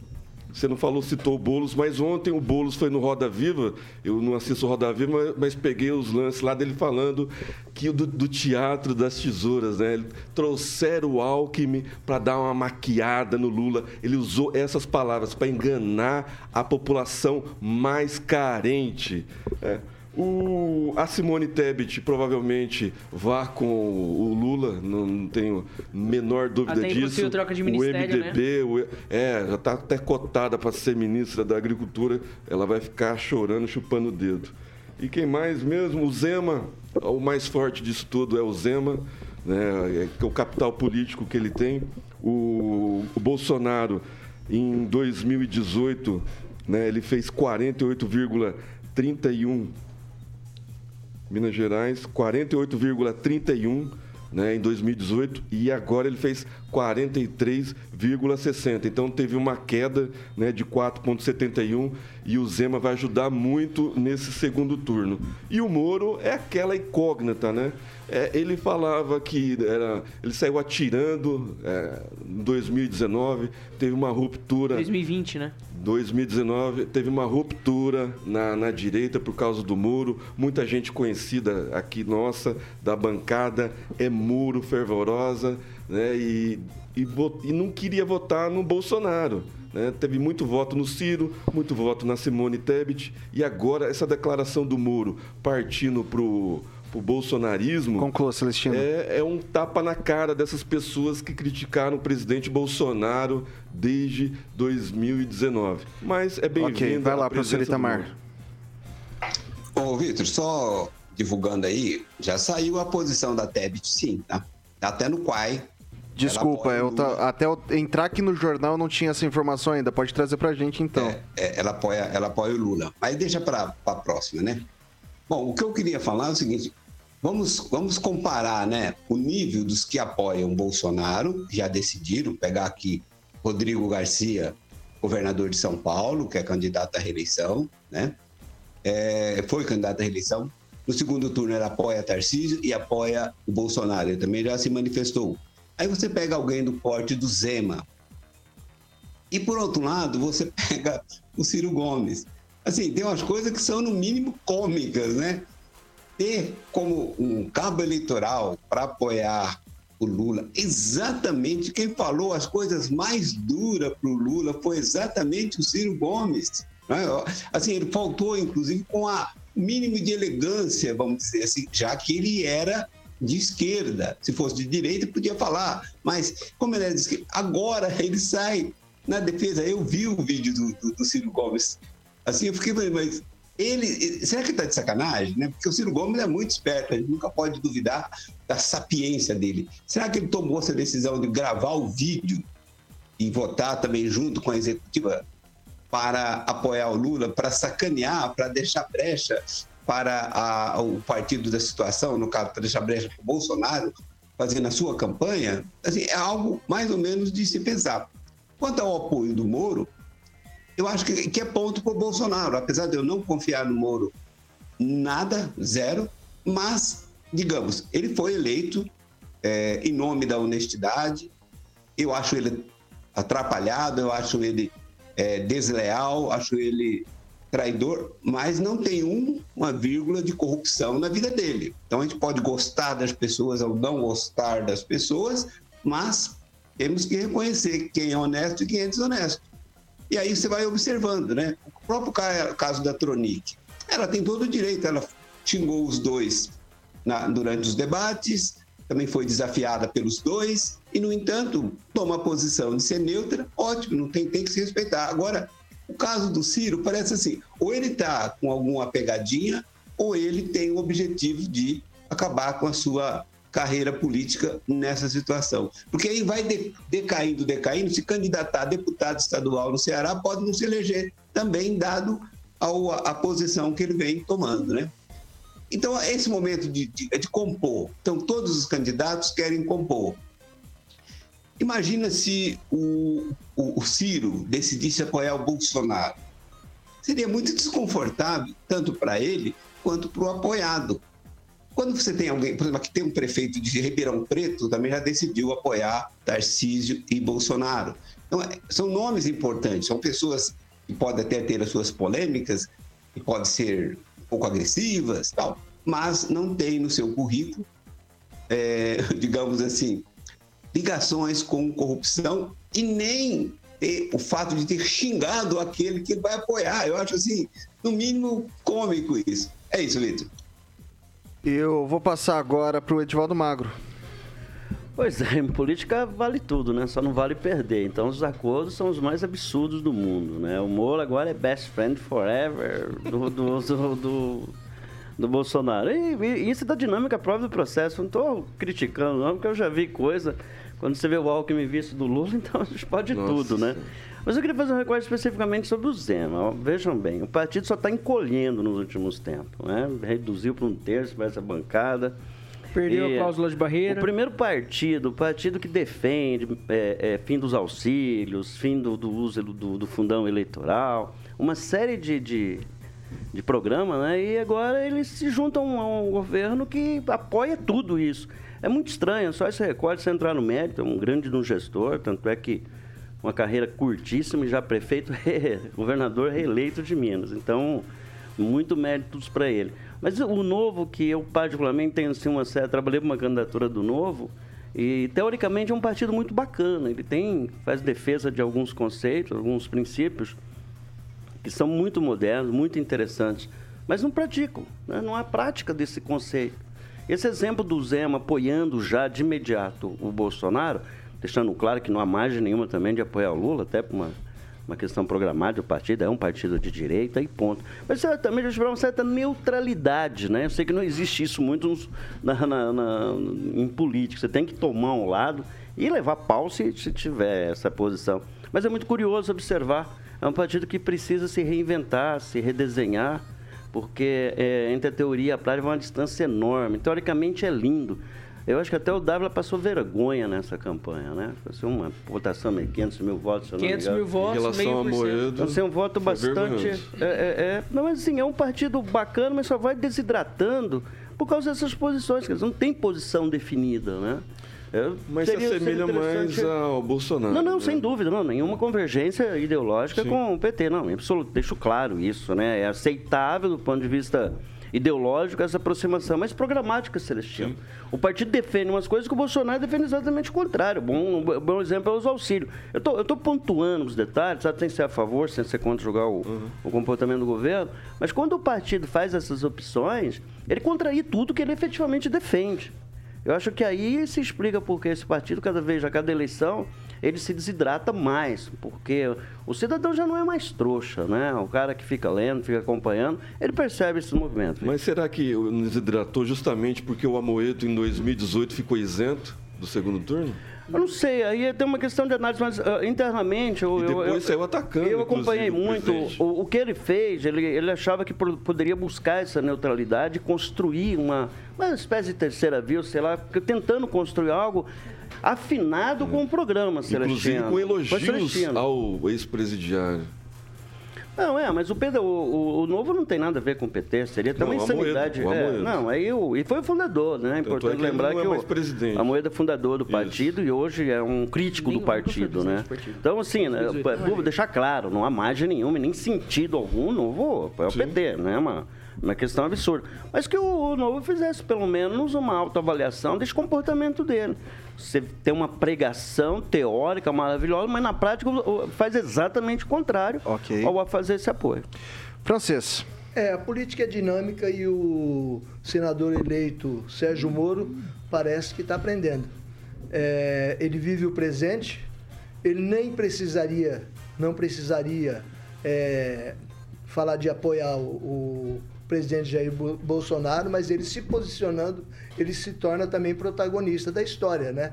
Speaker 3: você não falou, citou o Boulos, mas ontem o Boulos foi no Roda Viva. Eu não assisto Roda Viva, mas, peguei os lances lá dele falando que do, do teatro das tesouras, né? Ele trouxeram o Alckmin para dar uma maquiada no Lula. Ele usou essas palavras para enganar a população mais carente. É. O, a Simone Tebet provavelmente vá com o Lula, não, tenho menor dúvida
Speaker 5: Até
Speaker 3: disso.
Speaker 5: troca de
Speaker 3: o
Speaker 5: ministério, né?
Speaker 3: MDB, o, é, já está até cotada para ser ministra da Agricultura, ela vai ficar chorando, chupando o dedo. E quem mais mesmo? O Zema, o mais forte disso tudo é o Zema, né, é o capital político que ele tem. O, o Bolsonaro, em 2018, né, ele fez 48,31 Minas Gerais, 48,31 né, em 2018 e agora ele fez 43,60. Então teve uma queda né, de 4,71 e o Zema vai ajudar muito nesse segundo turno. E o Moro é aquela incógnita, né? É, ele falava que era, ele saiu atirando é, em 2019, teve uma ruptura.
Speaker 5: 2020, né?
Speaker 3: 2019 teve uma ruptura na, na direita por causa do muro. Muita gente conhecida aqui nossa da bancada é muro fervorosa, né? E, e, e não queria votar no Bolsonaro. Né? Teve muito voto no Ciro, muito voto na Simone Tebet e agora essa declaração do muro partindo pro o bolsonarismo
Speaker 1: Conclua, Celestino.
Speaker 3: é, é um tapa na cara dessas pessoas que criticaram o presidente Bolsonaro desde 2019. Mas é bem-vindo.
Speaker 1: Ok, vai lá,
Speaker 3: a
Speaker 1: professor Itamar.
Speaker 3: Moro.
Speaker 6: Ô, Vitor, só divulgando aí, já saiu a posição da Tebet, sim, tá? Tá até no Quai.
Speaker 1: Desculpa, eu ta- até eu entrar aqui no jornal não tinha essa informação ainda. Pode trazer pra gente então.
Speaker 6: É, ela, apoia, ela apoia o Lula. Mas deixa para a próxima, né? Bom, o que eu queria falar é o seguinte: vamos, vamos comparar né, o nível dos que apoiam Bolsonaro, já decidiram, pegar aqui Rodrigo Garcia, governador de São Paulo, que é candidato à reeleição, né? É, foi candidato à reeleição. No segundo turno, ele apoia Tarcísio e apoia o Bolsonaro. Ele também já se manifestou. Aí você pega alguém do porte do Zema, e por outro lado, você pega o Ciro Gomes. Assim, tem umas coisas que são no mínimo cômicas, né? Ter como um cabo eleitoral para apoiar o Lula, exatamente quem falou as coisas mais duras para o Lula foi exatamente o Ciro Gomes. né? Assim, ele faltou, inclusive, com a mínimo de elegância, vamos dizer assim, já que ele era de esquerda. Se fosse de direita, podia falar. Mas, como ele era de esquerda, agora ele sai na defesa. Eu vi o vídeo do, do, do Ciro Gomes. Assim, eu fiquei, mas ele. Será que está de sacanagem? Né? Porque o Ciro Gomes é muito esperto, a gente nunca pode duvidar da sapiência dele. Será que ele tomou essa decisão de gravar o vídeo e votar também junto com a executiva para apoiar o Lula, para sacanear, para deixar brecha para a- o partido da situação, no caso, para deixar brecha para o Bolsonaro, fazendo a sua campanha, assim, é algo mais ou menos de se pensar. Quanto ao apoio do Moro, eu acho que, que é ponto para o Bolsonaro, apesar de eu não confiar no Moro nada, zero, mas, digamos, ele foi eleito é, em nome da honestidade, eu acho ele atrapalhado, eu acho ele é, desleal, acho ele traidor, mas não tem um, uma vírgula de corrupção na vida dele. Então a gente pode gostar das pessoas ou não gostar das pessoas, mas temos que reconhecer quem é honesto e quem é desonesto. E aí você vai observando, né? O próprio ca- caso da Tronic, ela tem todo o direito, ela xingou os dois na- durante os debates, também foi desafiada pelos dois e, no entanto, toma a posição de ser neutra, ótimo, não tem, tem que se respeitar. Agora, o caso do Ciro parece assim, ou ele está com alguma pegadinha, ou ele tem o objetivo de acabar com a sua carreira política nessa situação. Porque aí vai de, decaindo, decaindo, se candidatar a deputado estadual no Ceará, pode não se eleger também, dado ao, a, a posição que ele vem tomando, né? Então, esse momento de, de, de compor. Então, todos os candidatos querem compor. Imagina se o, o, o Ciro decidisse apoiar o Bolsonaro. Seria muito desconfortável, tanto para ele quanto para o apoiado. Quando você tem alguém, por exemplo, aqui tem um prefeito de Ribeirão Preto, também já decidiu apoiar Tarcísio e Bolsonaro. Então, é, são nomes importantes, são pessoas que podem até ter as suas polêmicas, que podem ser um pouco agressivas, tal, mas não tem no seu currículo, é, digamos assim, ligações com corrupção e nem ter o fato de ter xingado aquele que vai apoiar. Eu acho assim, no mínimo cômico isso. É isso, Vitor.
Speaker 1: Eu vou passar agora para o Edivaldo Magro.
Speaker 2: Pois é, em política vale tudo, né? Só não vale perder. Então os acordos são os mais absurdos do mundo, né? O Moro agora é best friend forever do, do, do, do, do Bolsonaro. E, e, isso é da dinâmica própria do processo. Não estou criticando, não, porque eu já vi coisa. Quando você vê o Alckmin visto do Lula, então a gente pode Nossa. tudo, né? Mas eu queria fazer um recorde especificamente sobre o Zema. Vejam bem, o partido só está encolhendo nos últimos tempos, né? Reduziu para um terço para essa bancada.
Speaker 5: Perdeu e, a cláusula de barreira.
Speaker 2: O primeiro partido, o partido que defende é, é, fim dos auxílios, fim do, do uso do, do, fundão eleitoral, uma série de, de, de programas, né? E agora eles se juntam a um governo que apoia tudo isso. É muito estranho, só esse recorde, você entrar no mérito, é um grande no gestor, tanto é que uma carreira curtíssima e já prefeito, governador reeleito de Minas. Então, muito méritos para ele. Mas o Novo, que eu particularmente tenho assim, uma certa. Trabalhei para uma candidatura do Novo, e teoricamente é um partido muito bacana. Ele tem, faz defesa de alguns conceitos, alguns princípios que são muito modernos, muito interessantes, mas não praticam, né? não há prática desse conceito. Esse exemplo do Zema apoiando já de imediato o Bolsonaro, deixando claro que não há margem nenhuma também de apoiar o Lula, até por uma uma questão programática do partido, é um partido de direita e ponto. Mas também já tiver uma certa neutralidade, né? Eu sei que não existe isso muito na, na, na, em política. Você tem que tomar um lado e levar pau se, se tiver essa posição. Mas é muito curioso observar. É um partido que precisa se reinventar, se redesenhar, porque é, entre a teoria e a prática é uma distância enorme. Teoricamente é lindo, eu acho que até o Dávila passou vergonha nessa campanha, né? Foi uma votação de 500 mil votos, se eu 500
Speaker 5: mil votos,
Speaker 3: Em relação a Moedo,
Speaker 2: então, assim, um voto bastante... É, é, é, não, mas assim, é um partido bacana, mas só vai desidratando por causa dessas posições, que eles não têm posição definida, né?
Speaker 3: É, mas seria, se assemelha mais ao Bolsonaro.
Speaker 2: Não, não,
Speaker 3: né?
Speaker 2: sem dúvida, não, nenhuma convergência ideológica Sim. com o PT, não, absoluto, deixo claro isso, né? É aceitável do ponto de vista ideológico essa aproximação, mas programática, Celestino. Sim. O partido defende umas coisas que o Bolsonaro defende exatamente o contrário. Bom, um bom exemplo é os auxílios. Eu tô, estou pontuando os detalhes, sabe, sem ser a favor, sem ser contra jogar o, uhum. o comportamento do governo, mas quando o partido faz essas opções, ele contrai tudo que ele efetivamente defende. Eu acho que aí se explica porque esse partido, cada vez, a cada eleição, ele se desidrata mais, porque o cidadão já não é mais trouxa, né? O cara que fica lendo, fica acompanhando, ele percebe esses movimentos.
Speaker 3: Mas será que desidratou justamente porque o Amoedo em 2018 ficou isento do segundo turno?
Speaker 2: Eu não sei, aí tem uma questão de análise, mas uh, internamente. Eu,
Speaker 3: e depois
Speaker 2: eu,
Speaker 3: saiu atacando.
Speaker 2: Eu acompanhei muito. O, o, que ele fez, ele, ele achava que poderia buscar essa neutralidade construir uma, uma espécie de terceira via, sei lá, tentando construir algo afinado com o programa,
Speaker 3: Inclusive com elogios ao ex-presidiário.
Speaker 2: Não, é, mas o Pedro, o, o, Novo não tem nada a ver com o PT, seria até uma insanidade. é, não, aí o, e foi o fundador, né? É importante é lembrar que, que o, a Moeda é fundador do partido Isso. e hoje é um crítico do partido, né? Partido. Então, assim, né, vou deixar claro, não há margem nenhuma, nem sentido algum, Novo é o Sim. PT, né, mano? uma questão absurda. Mas que o Novo fizesse pelo menos uma autoavaliação desse comportamento dele. Você tem uma pregação teórica maravilhosa, mas na prática faz exatamente o contrário
Speaker 1: okay.
Speaker 2: ao fazer esse apoio.
Speaker 1: Francês.
Speaker 4: É, a política é dinâmica e o senador eleito Sérgio Moro parece que está aprendendo. É, ele vive o presente, ele nem precisaria, não precisaria é, falar de apoiar o, o presidente Jair Bo- Bolsonaro, mas ele se posicionando, ele se torna também protagonista da história, né?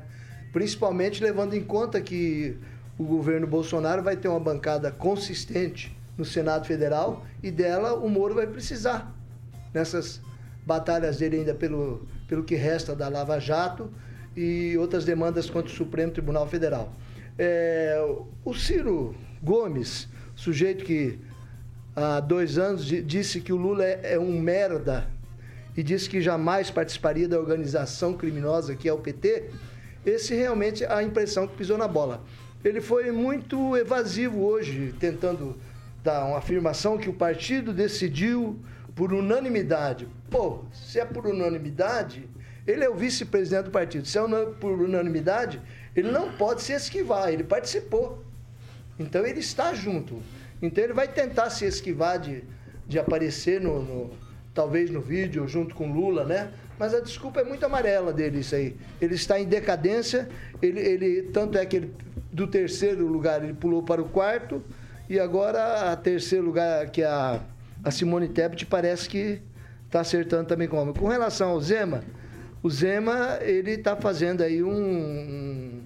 Speaker 4: Principalmente levando em conta que o governo Bolsonaro vai ter uma bancada consistente no Senado Federal e dela o Moro vai precisar nessas batalhas dele ainda pelo, pelo que resta da Lava Jato e outras demandas contra o Supremo Tribunal Federal. É, o Ciro Gomes, sujeito que há dois anos di- disse que o Lula é, é um merda e disse que jamais participaria da organização criminosa que é o PT, esse realmente é a impressão que pisou na bola. Ele foi muito evasivo hoje, tentando dar uma afirmação que o partido decidiu por unanimidade. Pô, se é por unanimidade, ele é o vice-presidente do partido. Se é por unanimidade, ele não pode se esquivar, ele participou. Então ele está junto. Então ele vai tentar se esquivar de, de aparecer no, no- talvez no vídeo junto com Lula, né? Mas a desculpa é muito amarela dele isso aí. Ele está em decadência, ele, ele tanto é que ele, do terceiro lugar ele pulou para o quarto e agora a terceiro lugar que a, a Simone Tebet parece que está acertando também com o homem. Com relação ao Zema, o Zema ele está fazendo aí um- um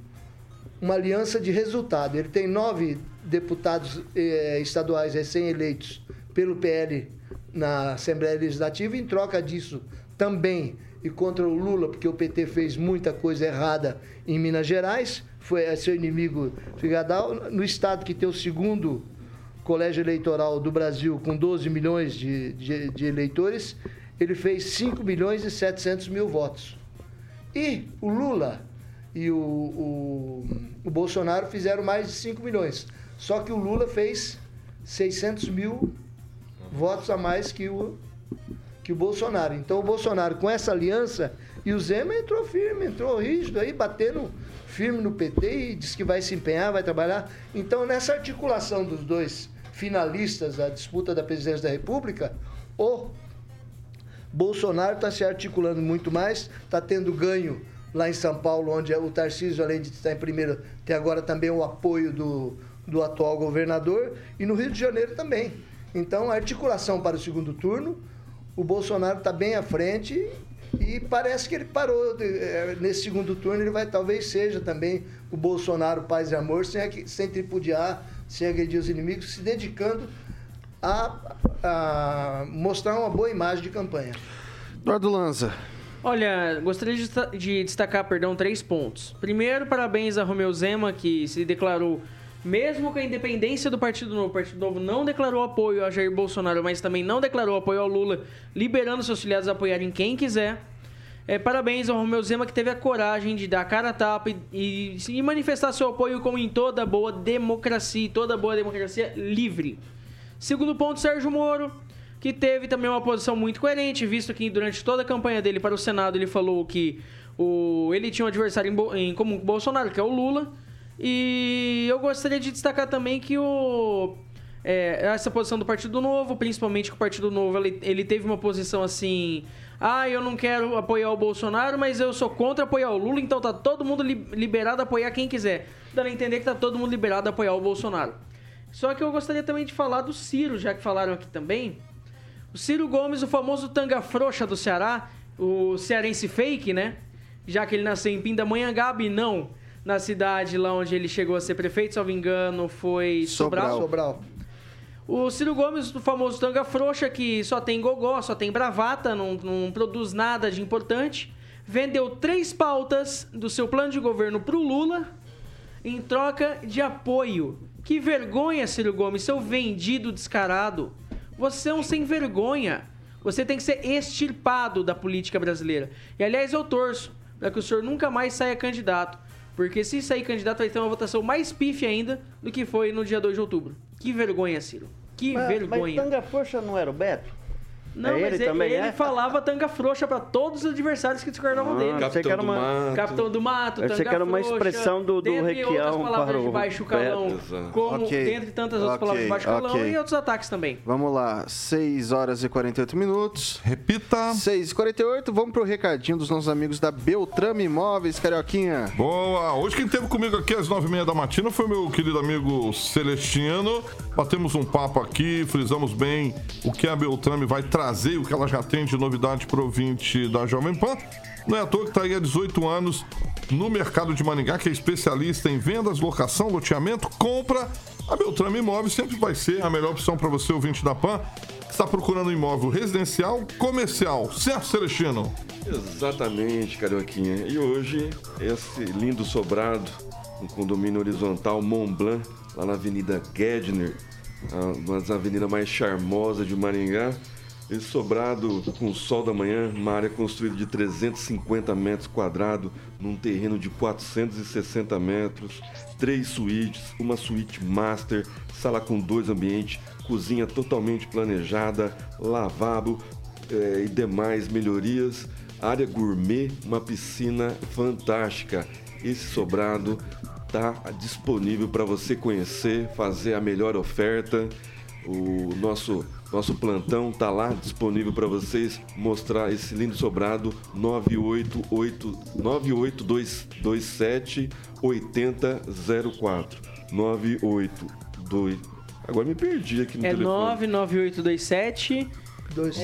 Speaker 4: uma aliança de resultado. Ele tem nove deputados eh, estaduais recém-eleitos pelo PL na Assembleia Legislativa. Em troca disso, também, e contra o Lula, porque o PT fez muita coisa errada em Minas Gerais, foi é seu inimigo Figadal, no estado que tem o segundo colégio eleitoral do Brasil, com 12 milhões de, de, de eleitores, ele fez 5 milhões e 700 mil votos. E o Lula e o, o, o Bolsonaro fizeram mais de 5 milhões. Só que o Lula fez 600 mil votos a mais que o, que o Bolsonaro. Então o Bolsonaro, com essa aliança, e o Zema entrou firme, entrou rígido aí, batendo firme no PT e disse que vai se empenhar, vai trabalhar. Então, nessa articulação dos dois finalistas da disputa da presidência da República, o Bolsonaro está se articulando muito mais, está tendo ganho lá em São Paulo, onde o Tarcísio, além de estar em primeiro, tem agora também o apoio do, do atual governador, e no Rio de Janeiro também. Então, a articulação para o segundo turno, o Bolsonaro está bem à frente e parece que ele parou. eh, nesse segundo turno, ele vai talvez seja também o Bolsonaro paz e amor, sem, sem tripudiar, sem agredir os inimigos, se dedicando a, a mostrar uma boa imagem de campanha.
Speaker 1: Eduardo Lanza.
Speaker 5: Olha, gostaria de, desta- de destacar, perdão, três pontos. Primeiro, parabéns a Romeu Zema, que se declarou, mesmo com a independência do Partido Novo, o Partido Novo não declarou apoio a Jair Bolsonaro, mas também não declarou apoio ao Lula, liberando seus filiados a apoiarem quem quiser. É, parabéns ao Romeu Zema, que teve a coragem de dar cara a tapa e, e, e manifestar seu apoio como em toda boa democracia, toda boa democracia livre. Segundo ponto, Sérgio Moro, que teve também uma posição muito coerente, visto que durante toda a campanha dele para o Senado ele falou que o, ele tinha um adversário em, em comum com o Bolsonaro, que é o Lula. E eu gostaria de destacar também que o, é, essa posição do Partido Novo, principalmente que o Partido Novo ele, ele teve uma posição assim. Ah, eu não quero apoiar o Bolsonaro, mas eu sou contra apoiar o Lula, então tá todo mundo li- liberado a apoiar quem quiser. Dando a entender que tá todo mundo liberado a apoiar o Bolsonaro. Só que eu gostaria também de falar do Ciro, já que falaram aqui também. O Ciro Gomes, o famoso tanga frouxa do Ceará, o cearense fake, né? Já que ele nasceu em Pindamonhangaba e não na cidade lá onde ele chegou a ser prefeito, se eu não me engano, foi Sobral.
Speaker 4: Sobral.
Speaker 5: O Ciro Gomes, o famoso tanga frouxa, que só tem gogó, só tem bravata, não, não produz nada de importante, vendeu três pautas do seu plano de governo pro Lula em troca de apoio. Que vergonha, Ciro Gomes, seu vendido descarado. Você é um sem vergonha. Você tem que ser extirpado da política brasileira. E aliás, eu torço para que o senhor nunca mais saia candidato. Porque se sair candidato vai ter uma votação mais pífia ainda do que foi no dia 2 de outubro. Que vergonha, Ciro. Que
Speaker 2: Mas,
Speaker 5: vergonha.
Speaker 2: Mas Tanga Força não era o Beto?
Speaker 5: Não,
Speaker 2: É
Speaker 5: mas
Speaker 2: ele
Speaker 5: ele,
Speaker 2: também
Speaker 5: ele
Speaker 2: é?
Speaker 5: falava tanga frouxa pra todos os adversários que discordavam
Speaker 2: Ah,
Speaker 5: dele.
Speaker 2: Capitão do uma- Mato.
Speaker 5: Capitão do Mato,
Speaker 2: Pensei
Speaker 5: tanga
Speaker 2: que era uma
Speaker 5: frouxa,
Speaker 2: expressão do- do Requião
Speaker 5: palavras
Speaker 2: para
Speaker 5: de
Speaker 2: o
Speaker 5: baixo calão,
Speaker 2: Beto.
Speaker 5: Como
Speaker 1: Ok.
Speaker 5: dentre tantas outras
Speaker 1: Ok,
Speaker 5: palavras de baixo calão
Speaker 1: ok.
Speaker 5: e outros ataques também.
Speaker 1: Vamos lá, 6 horas e 48 minutos.
Speaker 7: Repita.
Speaker 1: 6 e 48, vamos pro recadinho dos nossos amigos da Beltrame Imóveis, Carioquinha.
Speaker 7: Boa! Hoje quem esteve comigo aqui às nove e meia da matina foi meu querido amigo Celestino. Batemos um papo aqui, frisamos bem o que a Beltrame vai trazer e o que ela já tem de novidade pro ouvinte da Jovem Pan. Não é à toa que está aí há 18 anos no mercado de Maningá, que é especialista em vendas, locação, loteamento, compra. A Beltrame Imóveis sempre vai ser a melhor opção para você, ouvinte da PAN, que está procurando um imóvel residencial, comercial. Certo, Celestino?
Speaker 3: Exatamente, Carioquinha. E hoje, esse lindo sobrado, um condomínio horizontal Mont Blanc, lá na Avenida Gedner, uma das avenidas mais charmosas de Maringá. Esse sobrado com o sol da manhã, uma área construída de 350 metros quadrados, num terreno de 460 metros, três suítes, uma suíte master, sala com dois ambientes, cozinha totalmente planejada, lavabo, eh, e demais melhorias, área gourmet, uma piscina fantástica. Esse sobrado está disponível para você conhecer, fazer a melhor oferta. O nosso nosso plantão tá lá disponível para vocês mostrar esse lindo sobrado 988 98227 8004 982 Agora me perdi aqui no
Speaker 5: É
Speaker 3: telefone.
Speaker 5: 99827
Speaker 3: Dois-
Speaker 5: é,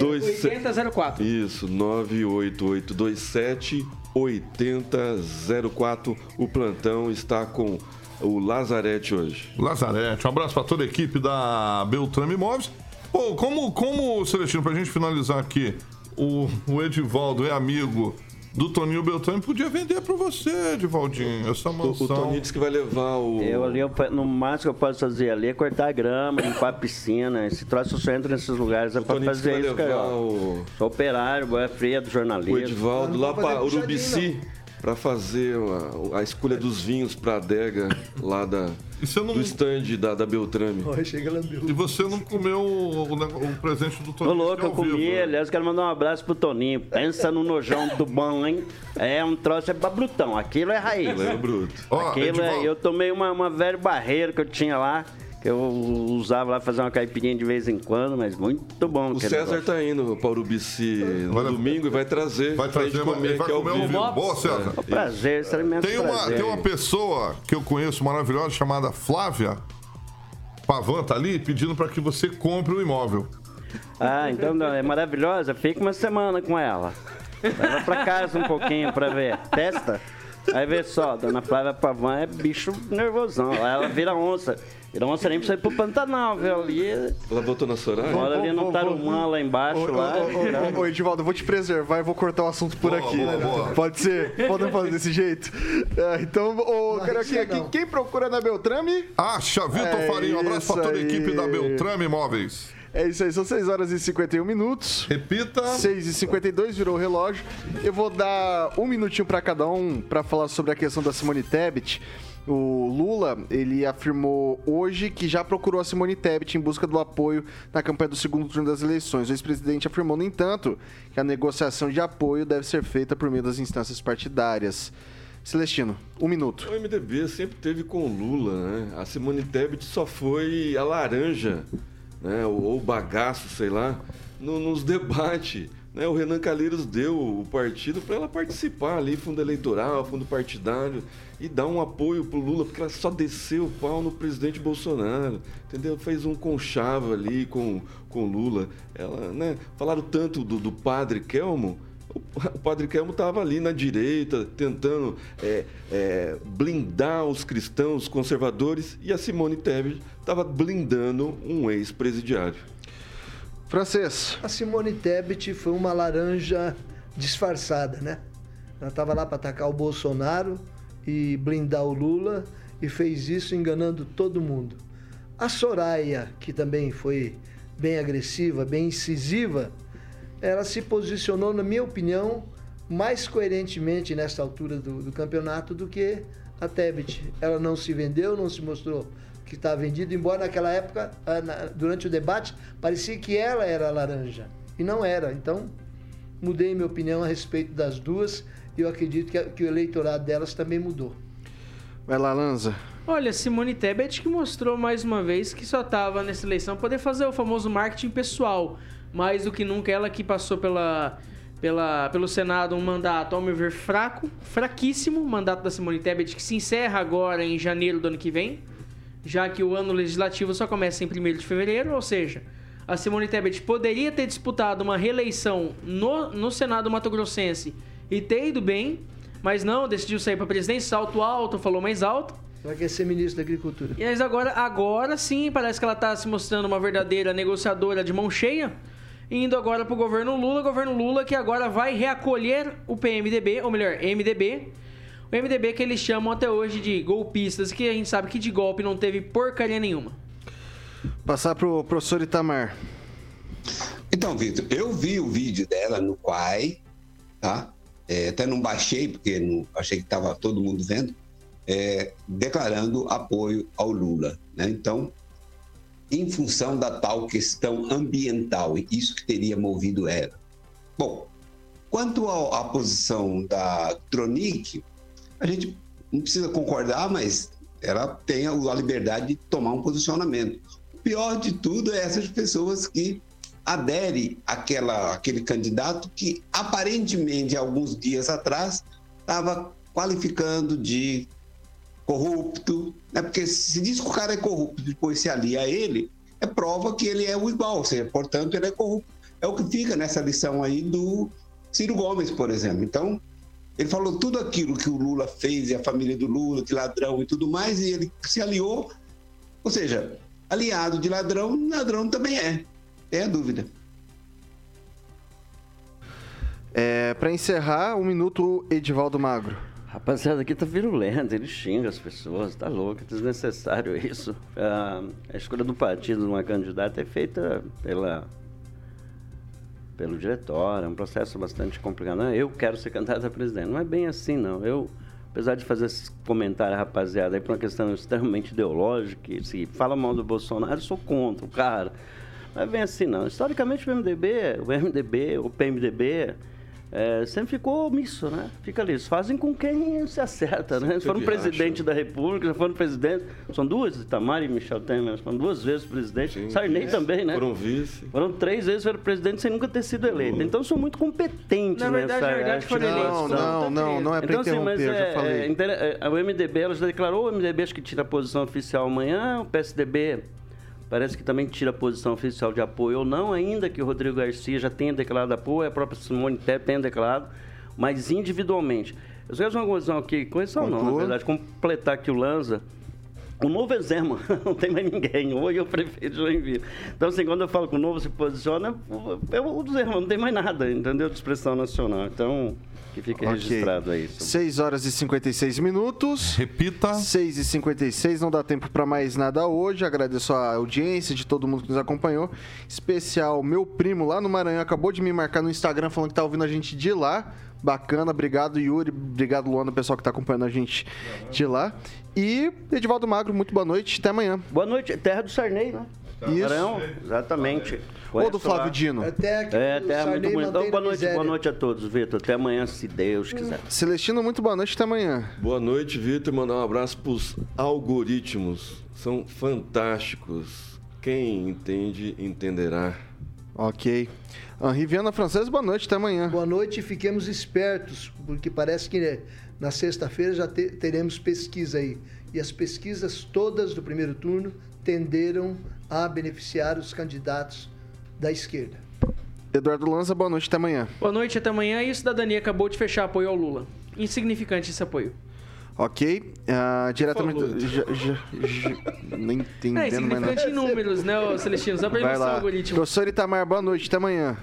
Speaker 5: 8004.
Speaker 3: Isso, 98827 8004. O plantão está com o Lazarete hoje.
Speaker 7: Lazarete, um abraço para toda a equipe da Beltrame Imóveis. Pô, como, como Celestino, pra gente finalizar aqui, o, o Edivaldo é amigo do Toninho Beltrame, podia vender pra você, Edivaldinho, essa
Speaker 3: O,
Speaker 7: mansão.
Speaker 3: o Toninho disse que vai levar o.
Speaker 2: Eu ali, eu no máximo que eu posso fazer ali é cortar a grama, limpar a piscina. Esse troço eu só entro nesses lugares é pra fazer
Speaker 3: vai
Speaker 2: isso,
Speaker 3: levar
Speaker 2: cara.
Speaker 3: o,
Speaker 2: Sou operário, boa fria do jornalismo.
Speaker 3: o Edivaldo lá para Urubici para fazer a, a escolha dos vinhos para a adega lá da, do stand da, da Beltrame.
Speaker 4: chega lambeu.
Speaker 7: E você não comeu o, o, o presente do
Speaker 2: Ô,
Speaker 7: Toninho?
Speaker 2: louco, eu
Speaker 7: ao vivo,
Speaker 2: comi,
Speaker 7: né?
Speaker 2: aliás, quero mandar um abraço pro Toninho. Pensa no nojão do bom, hein? É um troço, é brutão. Aquilo é raiz.
Speaker 3: Aquilo é bruto.
Speaker 2: Aquilo é,
Speaker 7: Edivaldo.
Speaker 2: eu tomei uma, uma velha barreira que eu tinha lá, que eu usava lá fazer uma caipirinha de vez em quando, mas muito bom.
Speaker 3: O César
Speaker 2: negócio.
Speaker 3: tá indo para Urubici no domingo e vai trazer
Speaker 7: Vai trazer,
Speaker 3: comer
Speaker 7: ele vai
Speaker 3: aqui ao
Speaker 7: comer ao
Speaker 3: vivo.
Speaker 7: vivo. Boa, César.
Speaker 2: É um prazer, isso é
Speaker 7: Tem uma,
Speaker 2: prazer.
Speaker 7: tem uma pessoa que eu conheço maravilhosa chamada Flávia Pavan, tá ali pedindo para que você compre o imóvel.
Speaker 2: Ah, então não, é maravilhosa. Fica uma semana com ela. Leva pra casa um pouquinho pra ver. Testa. Aí vê só, dona Flávia Pavan é bicho nervosão. Ela vira onça. Vira onça nem precisa ir pro Pantanal, viu? Ali,
Speaker 3: Ela botou na Soraya?
Speaker 2: mora ali
Speaker 1: Ô,
Speaker 2: no Tarumã, lá embaixo. Lá.
Speaker 1: ô, Edivaldo, eu vou te preservar e vou cortar o assunto por
Speaker 7: Boa,
Speaker 1: aqui.
Speaker 7: boa, boa.
Speaker 1: Pode ser? Podem fazer desse jeito? É, então, ô, Carioquinha, quem, quem procura na Beltrame?
Speaker 7: Acha, Vitor
Speaker 1: É
Speaker 7: Faria. Um abraço para toda a equipe da
Speaker 1: aí.
Speaker 7: Beltrame Imóveis.
Speaker 1: É isso aí, são 6 horas e 51 minutos.
Speaker 7: Repita.
Speaker 1: 6 e 52 virou o relógio. Eu vou dar um minutinho para cada um para falar sobre a questão da Simone Tebet. O Lula, ele afirmou hoje que já procurou a Simone Tebet em busca do apoio na campanha do segundo turno das eleições. O ex-presidente afirmou, no entanto, que a negociação de apoio deve ser feita por meio das instâncias partidárias. Celestino, um minuto.
Speaker 3: O MDB sempre teve com o Lula, né? A Simone Tebet só foi a laranja, né? Ou, bagaço, sei lá, no- nos debates. Né? O Renan Calheiros deu o partido para ela participar ali, fundo eleitoral, fundo partidário, e dar um apoio pro Lula, porque ela só desceu o pau no presidente Bolsonaro, entendeu? Fez um conchavo ali com com Lula. Ela, né? Falaram tanto do, do padre Kelmo, o padre Kelmo estava ali na direita, tentando é, é, blindar os cristãos conservadores, e a Simone Tebet estava blindando um ex-presidiário.
Speaker 1: Francês.
Speaker 4: A Simone Tebet foi uma laranja disfarçada, né? Ela estava lá para atacar o Bolsonaro e blindar o Lula e fez isso enganando todo mundo. A Soraya, que também foi bem agressiva, bem incisiva, ela se posicionou, na minha opinião, mais coerentemente nesta altura do, do campeonato do que a Tebet. Ela não se vendeu, não se mostrou que está vendido, embora naquela época, ah, durante o debate, parecia que ela era a laranja. E não era. Então, mudei minha opinião a respeito das duas e eu acredito que, que o eleitorado delas também mudou.
Speaker 1: Vai lá, Lanza.
Speaker 5: Olha, Simone Tebet que mostrou mais uma vez que só estava nessa eleição poder fazer o famoso marketing pessoal. Mais do que nunca, ela que passou pela, pela, pelo Senado um mandato, ao meu ver, fraco, fraquíssimo, o mandato da Simone Tebet, que se encerra agora em janeiro do ano que vem, já que o ano legislativo só começa em 1 de fevereiro, ou seja, a Simone Tebet poderia ter disputado uma reeleição no, no Senado Mato Grossense e ter ido bem, mas não, decidiu sair para presidente, salto alto, falou mais alto.
Speaker 4: Ela quer ser ministro da Agricultura.
Speaker 5: E mas agora, agora sim, parece que ela está se mostrando uma verdadeira negociadora de mão cheia. Indo agora para o governo Lula, governo Lula que agora vai reacolher o PMDB, ou melhor, MDB. O MDB que eles chamam até hoje de golpistas, que a gente sabe que de golpe não teve porcaria nenhuma.
Speaker 1: Passar pro professor Itamar.
Speaker 6: Então, Vitor, eu vi o vídeo dela no Quai, tá? É, até não baixei, porque não, achei que estava todo mundo vendo, é, declarando apoio ao Lula. Né? Então, em função da tal questão ambiental, e isso que teria movido ela. Bom, quanto à posição da Tronic, a gente não precisa concordar, mas ela tem a a liberdade de tomar um posicionamento. O pior de tudo é essas pessoas que aderem àquela, àquele candidato que aparentemente, alguns dias atrás, estava qualificando de corrupto, né? porque se diz que o cara é corrupto depois se alia a ele, é prova que ele é o igual, seja, portanto, ele é corrupto. É o que fica nessa lição aí do Ciro Gomes, por exemplo. Então, ele falou tudo aquilo que o Lula fez e a família do Lula, que ladrão e tudo mais, e ele se aliou. Ou seja, aliado de ladrão, ladrão também é. Tem a dúvida.
Speaker 1: É, para encerrar, um minuto, Edivaldo Magro.
Speaker 2: Rapaziada, aqui tá virulento, ele xinga as pessoas, tá louco, é desnecessário isso. Ah, a escolha do partido de uma candidata é feita pela, pelo diretório, é um processo bastante complicado. Não, eu quero ser candidato a presidente. Não é bem assim, não. Eu, apesar de fazer esses comentários, rapaziada, aí por uma questão extremamente ideológica, se fala mal do Bolsonaro, eu sou contra o cara. Não é bem assim, não. Historicamente, o MDB, o MDB, o PMDB, é, sempre ficou omisso, né? Fica ali. Eles fazem com quem se acerta, né? Eles foram presidente da República, já foram presidente. São duas, Itamar e Michel Temer, foram duas vezes presidente. Sarney também, né?
Speaker 3: Foram vice.
Speaker 2: Foram três vezes foram presidente sem nunca ter sido eleito. Então são muito competentes
Speaker 5: Na verdade,
Speaker 2: nessa
Speaker 5: na verdade, foram eleitos.
Speaker 1: Não, não, não é pra
Speaker 2: Então, assim, mas
Speaker 1: eu já
Speaker 2: é,
Speaker 1: falei.
Speaker 2: é, é, o MDB, ela já declarou, o MDB acho que tira a posição oficial amanhã, o PSDB parece que também tira a posição oficial de apoio ou não, ainda que o Rodrigo Garcia já tenha declarado apoio, a própria Simone Tebet tenha declarado, mas individualmente. Eu só quero fazer uma conclusão aqui, conclusão não, na verdade, completar aqui o Lanza, o novo é Zema, não tem mais ninguém. Hoje é o prefeito de Joinville. Então, assim, quando eu falo que o novo se posiciona, é o do Zema, não tem mais nada, entendeu? De expressão nacional. Então, que fique
Speaker 1: Ok.
Speaker 2: registrado aí.
Speaker 1: 6 horas e 56 minutos.
Speaker 7: Repita.
Speaker 1: 6 e 56 não dá tempo para mais nada hoje. Agradeço a audiência de todo mundo que nos acompanhou. Especial, meu primo lá no Maranhão acabou de me marcar no Instagram falando que tá ouvindo a gente de lá. Bacana, obrigado Yuri, obrigado Luana, o pessoal que tá acompanhando a gente de lá. E Edivaldo Magro, muito boa noite, até amanhã.
Speaker 2: Boa noite, terra do Sarney, né?
Speaker 1: Isso.
Speaker 2: Maranhão, exatamente.
Speaker 1: Ou do Flávio
Speaker 2: lá.
Speaker 1: Dino.
Speaker 4: Até que
Speaker 2: É, terra muito bonita. Então, boa noite,
Speaker 4: miséria.
Speaker 2: boa noite a todos, Vitor. Até amanhã, se Deus quiser.
Speaker 1: Celestino, muito boa noite, até amanhã.
Speaker 3: Boa noite, Vitor. Mandar um abraço para os algoritmos. São fantásticos. Quem entende, entenderá.
Speaker 1: Ok. Henri Viana Francesa, boa noite, até amanhã.
Speaker 4: Boa noite e fiquemos espertos, porque parece que né, na sexta-feira já te- teremos pesquisa aí. E as pesquisas todas do primeiro turno tenderam a beneficiar os candidatos da esquerda.
Speaker 1: Eduardo Lanza, boa noite, até amanhã.
Speaker 5: Boa noite, até amanhã. E o Cidadania acabou de fechar apoio ao Lula. Insignificante esse apoio.
Speaker 1: Ok. ah, diretamente. Já, já, já, nem
Speaker 5: É,
Speaker 1: entendendo mais nada.
Speaker 5: insignificante em números, né, Celestino? Só pra ilustrar o algoritmo.
Speaker 1: Professor Itamar, boa noite, até amanhã.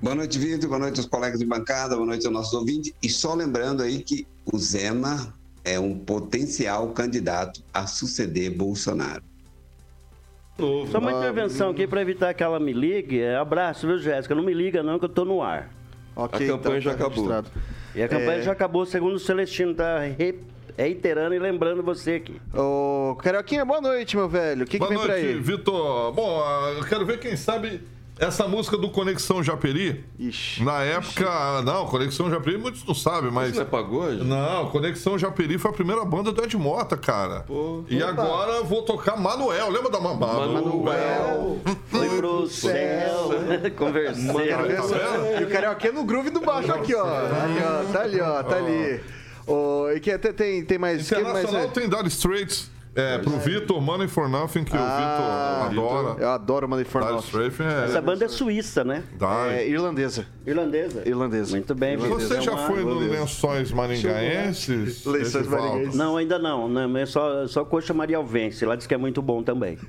Speaker 6: Boa noite, Vitor. Boa noite aos colegas de bancada. Boa noite aos nossos ouvintes. E só lembrando aí que o Zema é um potencial candidato a suceder Bolsonaro.
Speaker 3: Novo.
Speaker 2: Só uma intervenção aqui para evitar que ela me ligue. É, abraço, viu, Jéssica? Não me liga, não, que eu tô no ar.
Speaker 1: Ok,
Speaker 3: A campanha já
Speaker 1: tá
Speaker 3: acabou.
Speaker 1: registrado.
Speaker 2: E a campanha
Speaker 1: É.
Speaker 2: já acabou, segundo o Celestino, tá re- reiterando e lembrando você aqui.
Speaker 1: Ô, Carioquinha, boa noite, meu velho. O que, que
Speaker 7: Boa
Speaker 1: vem pra
Speaker 7: noite,
Speaker 1: ele?
Speaker 7: Vitor. Bom, ah, eu quero ver quem sabe Essa música do Conexão Japeri,
Speaker 1: Ixi.
Speaker 7: na época. Não, Conexão Japeri muitos não sabem, mas.
Speaker 3: Não é pagode?
Speaker 7: Não, Conexão Japeri foi a primeira banda do Ed Mota, cara. E agora eu vou tocar Manuel. Lembra da Mamada?
Speaker 2: Manuel, foi pro céu, conversei.
Speaker 7: Tá?
Speaker 1: E o Carioca no groove do baixo aqui, ó. Aí, ó. Tá ali, ó. Tá ali. Ô, e que tem, tem, tem mais... Quem mais
Speaker 7: Internacional tem Dire Straits. É, pro Vitor, Money for Nothing, que
Speaker 1: Ah,
Speaker 7: o Vitor adora.
Speaker 1: Eu adoro Money for
Speaker 7: Dire
Speaker 1: Nothing.
Speaker 7: É.
Speaker 2: Essa banda é suíça, né?
Speaker 7: Dire.
Speaker 1: É irlandesa.
Speaker 2: Irlandesa.
Speaker 1: Irlandesa.
Speaker 2: Muito bem, Vitor.
Speaker 7: Você
Speaker 2: É
Speaker 7: já foi no
Speaker 1: Irlandesa.
Speaker 7: Lençóis Maringaenses?
Speaker 1: Lençóis? Maringaenses.
Speaker 2: Não, ainda não. não é só, só Coxa Marialvense. Lá diz que é muito bom também.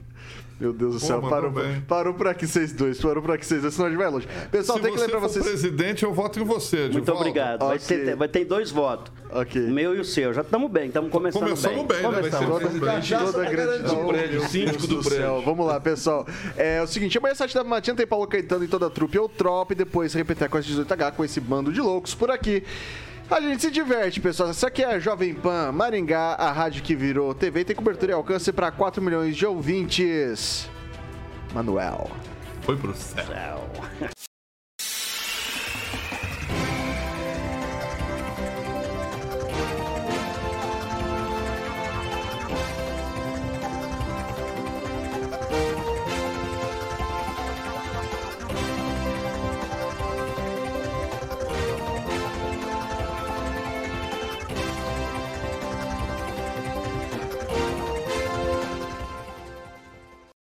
Speaker 1: Meu Deus do
Speaker 7: Pô,
Speaker 1: céu, parou,
Speaker 7: bem.
Speaker 1: parou por aqui vocês dois, parou por aqui vocês dois, senão a gente vai longe. Pessoal,
Speaker 7: Se
Speaker 1: tem que lembrar vocês...
Speaker 7: presidente, eu voto em você,
Speaker 2: Muito
Speaker 7: Edivaldo.
Speaker 2: obrigado. Vai,
Speaker 1: Ok.
Speaker 2: ser, vai ter dois votos.
Speaker 1: Ok.
Speaker 2: O meu e o seu. Já estamos bem, estamos começando,
Speaker 7: Começando bem, né? Vai ser
Speaker 2: Começamos.
Speaker 1: Toda a gratidão.
Speaker 3: Do prédio, síndico
Speaker 1: Deus
Speaker 3: do prédio.
Speaker 1: céu. Vamos lá, pessoal. É o seguinte, amanhã às 7 da matina tem Paulo Caetano e toda a trupe ou trope, depois repetir com as 18H com esse bando de loucos por aqui. A gente se diverte, pessoal. Essa aqui é a Jovem Pan Maringá, a rádio que virou TV, tem cobertura e alcance para 4 milhões de ouvintes. Manuel.
Speaker 7: Foi pro céu.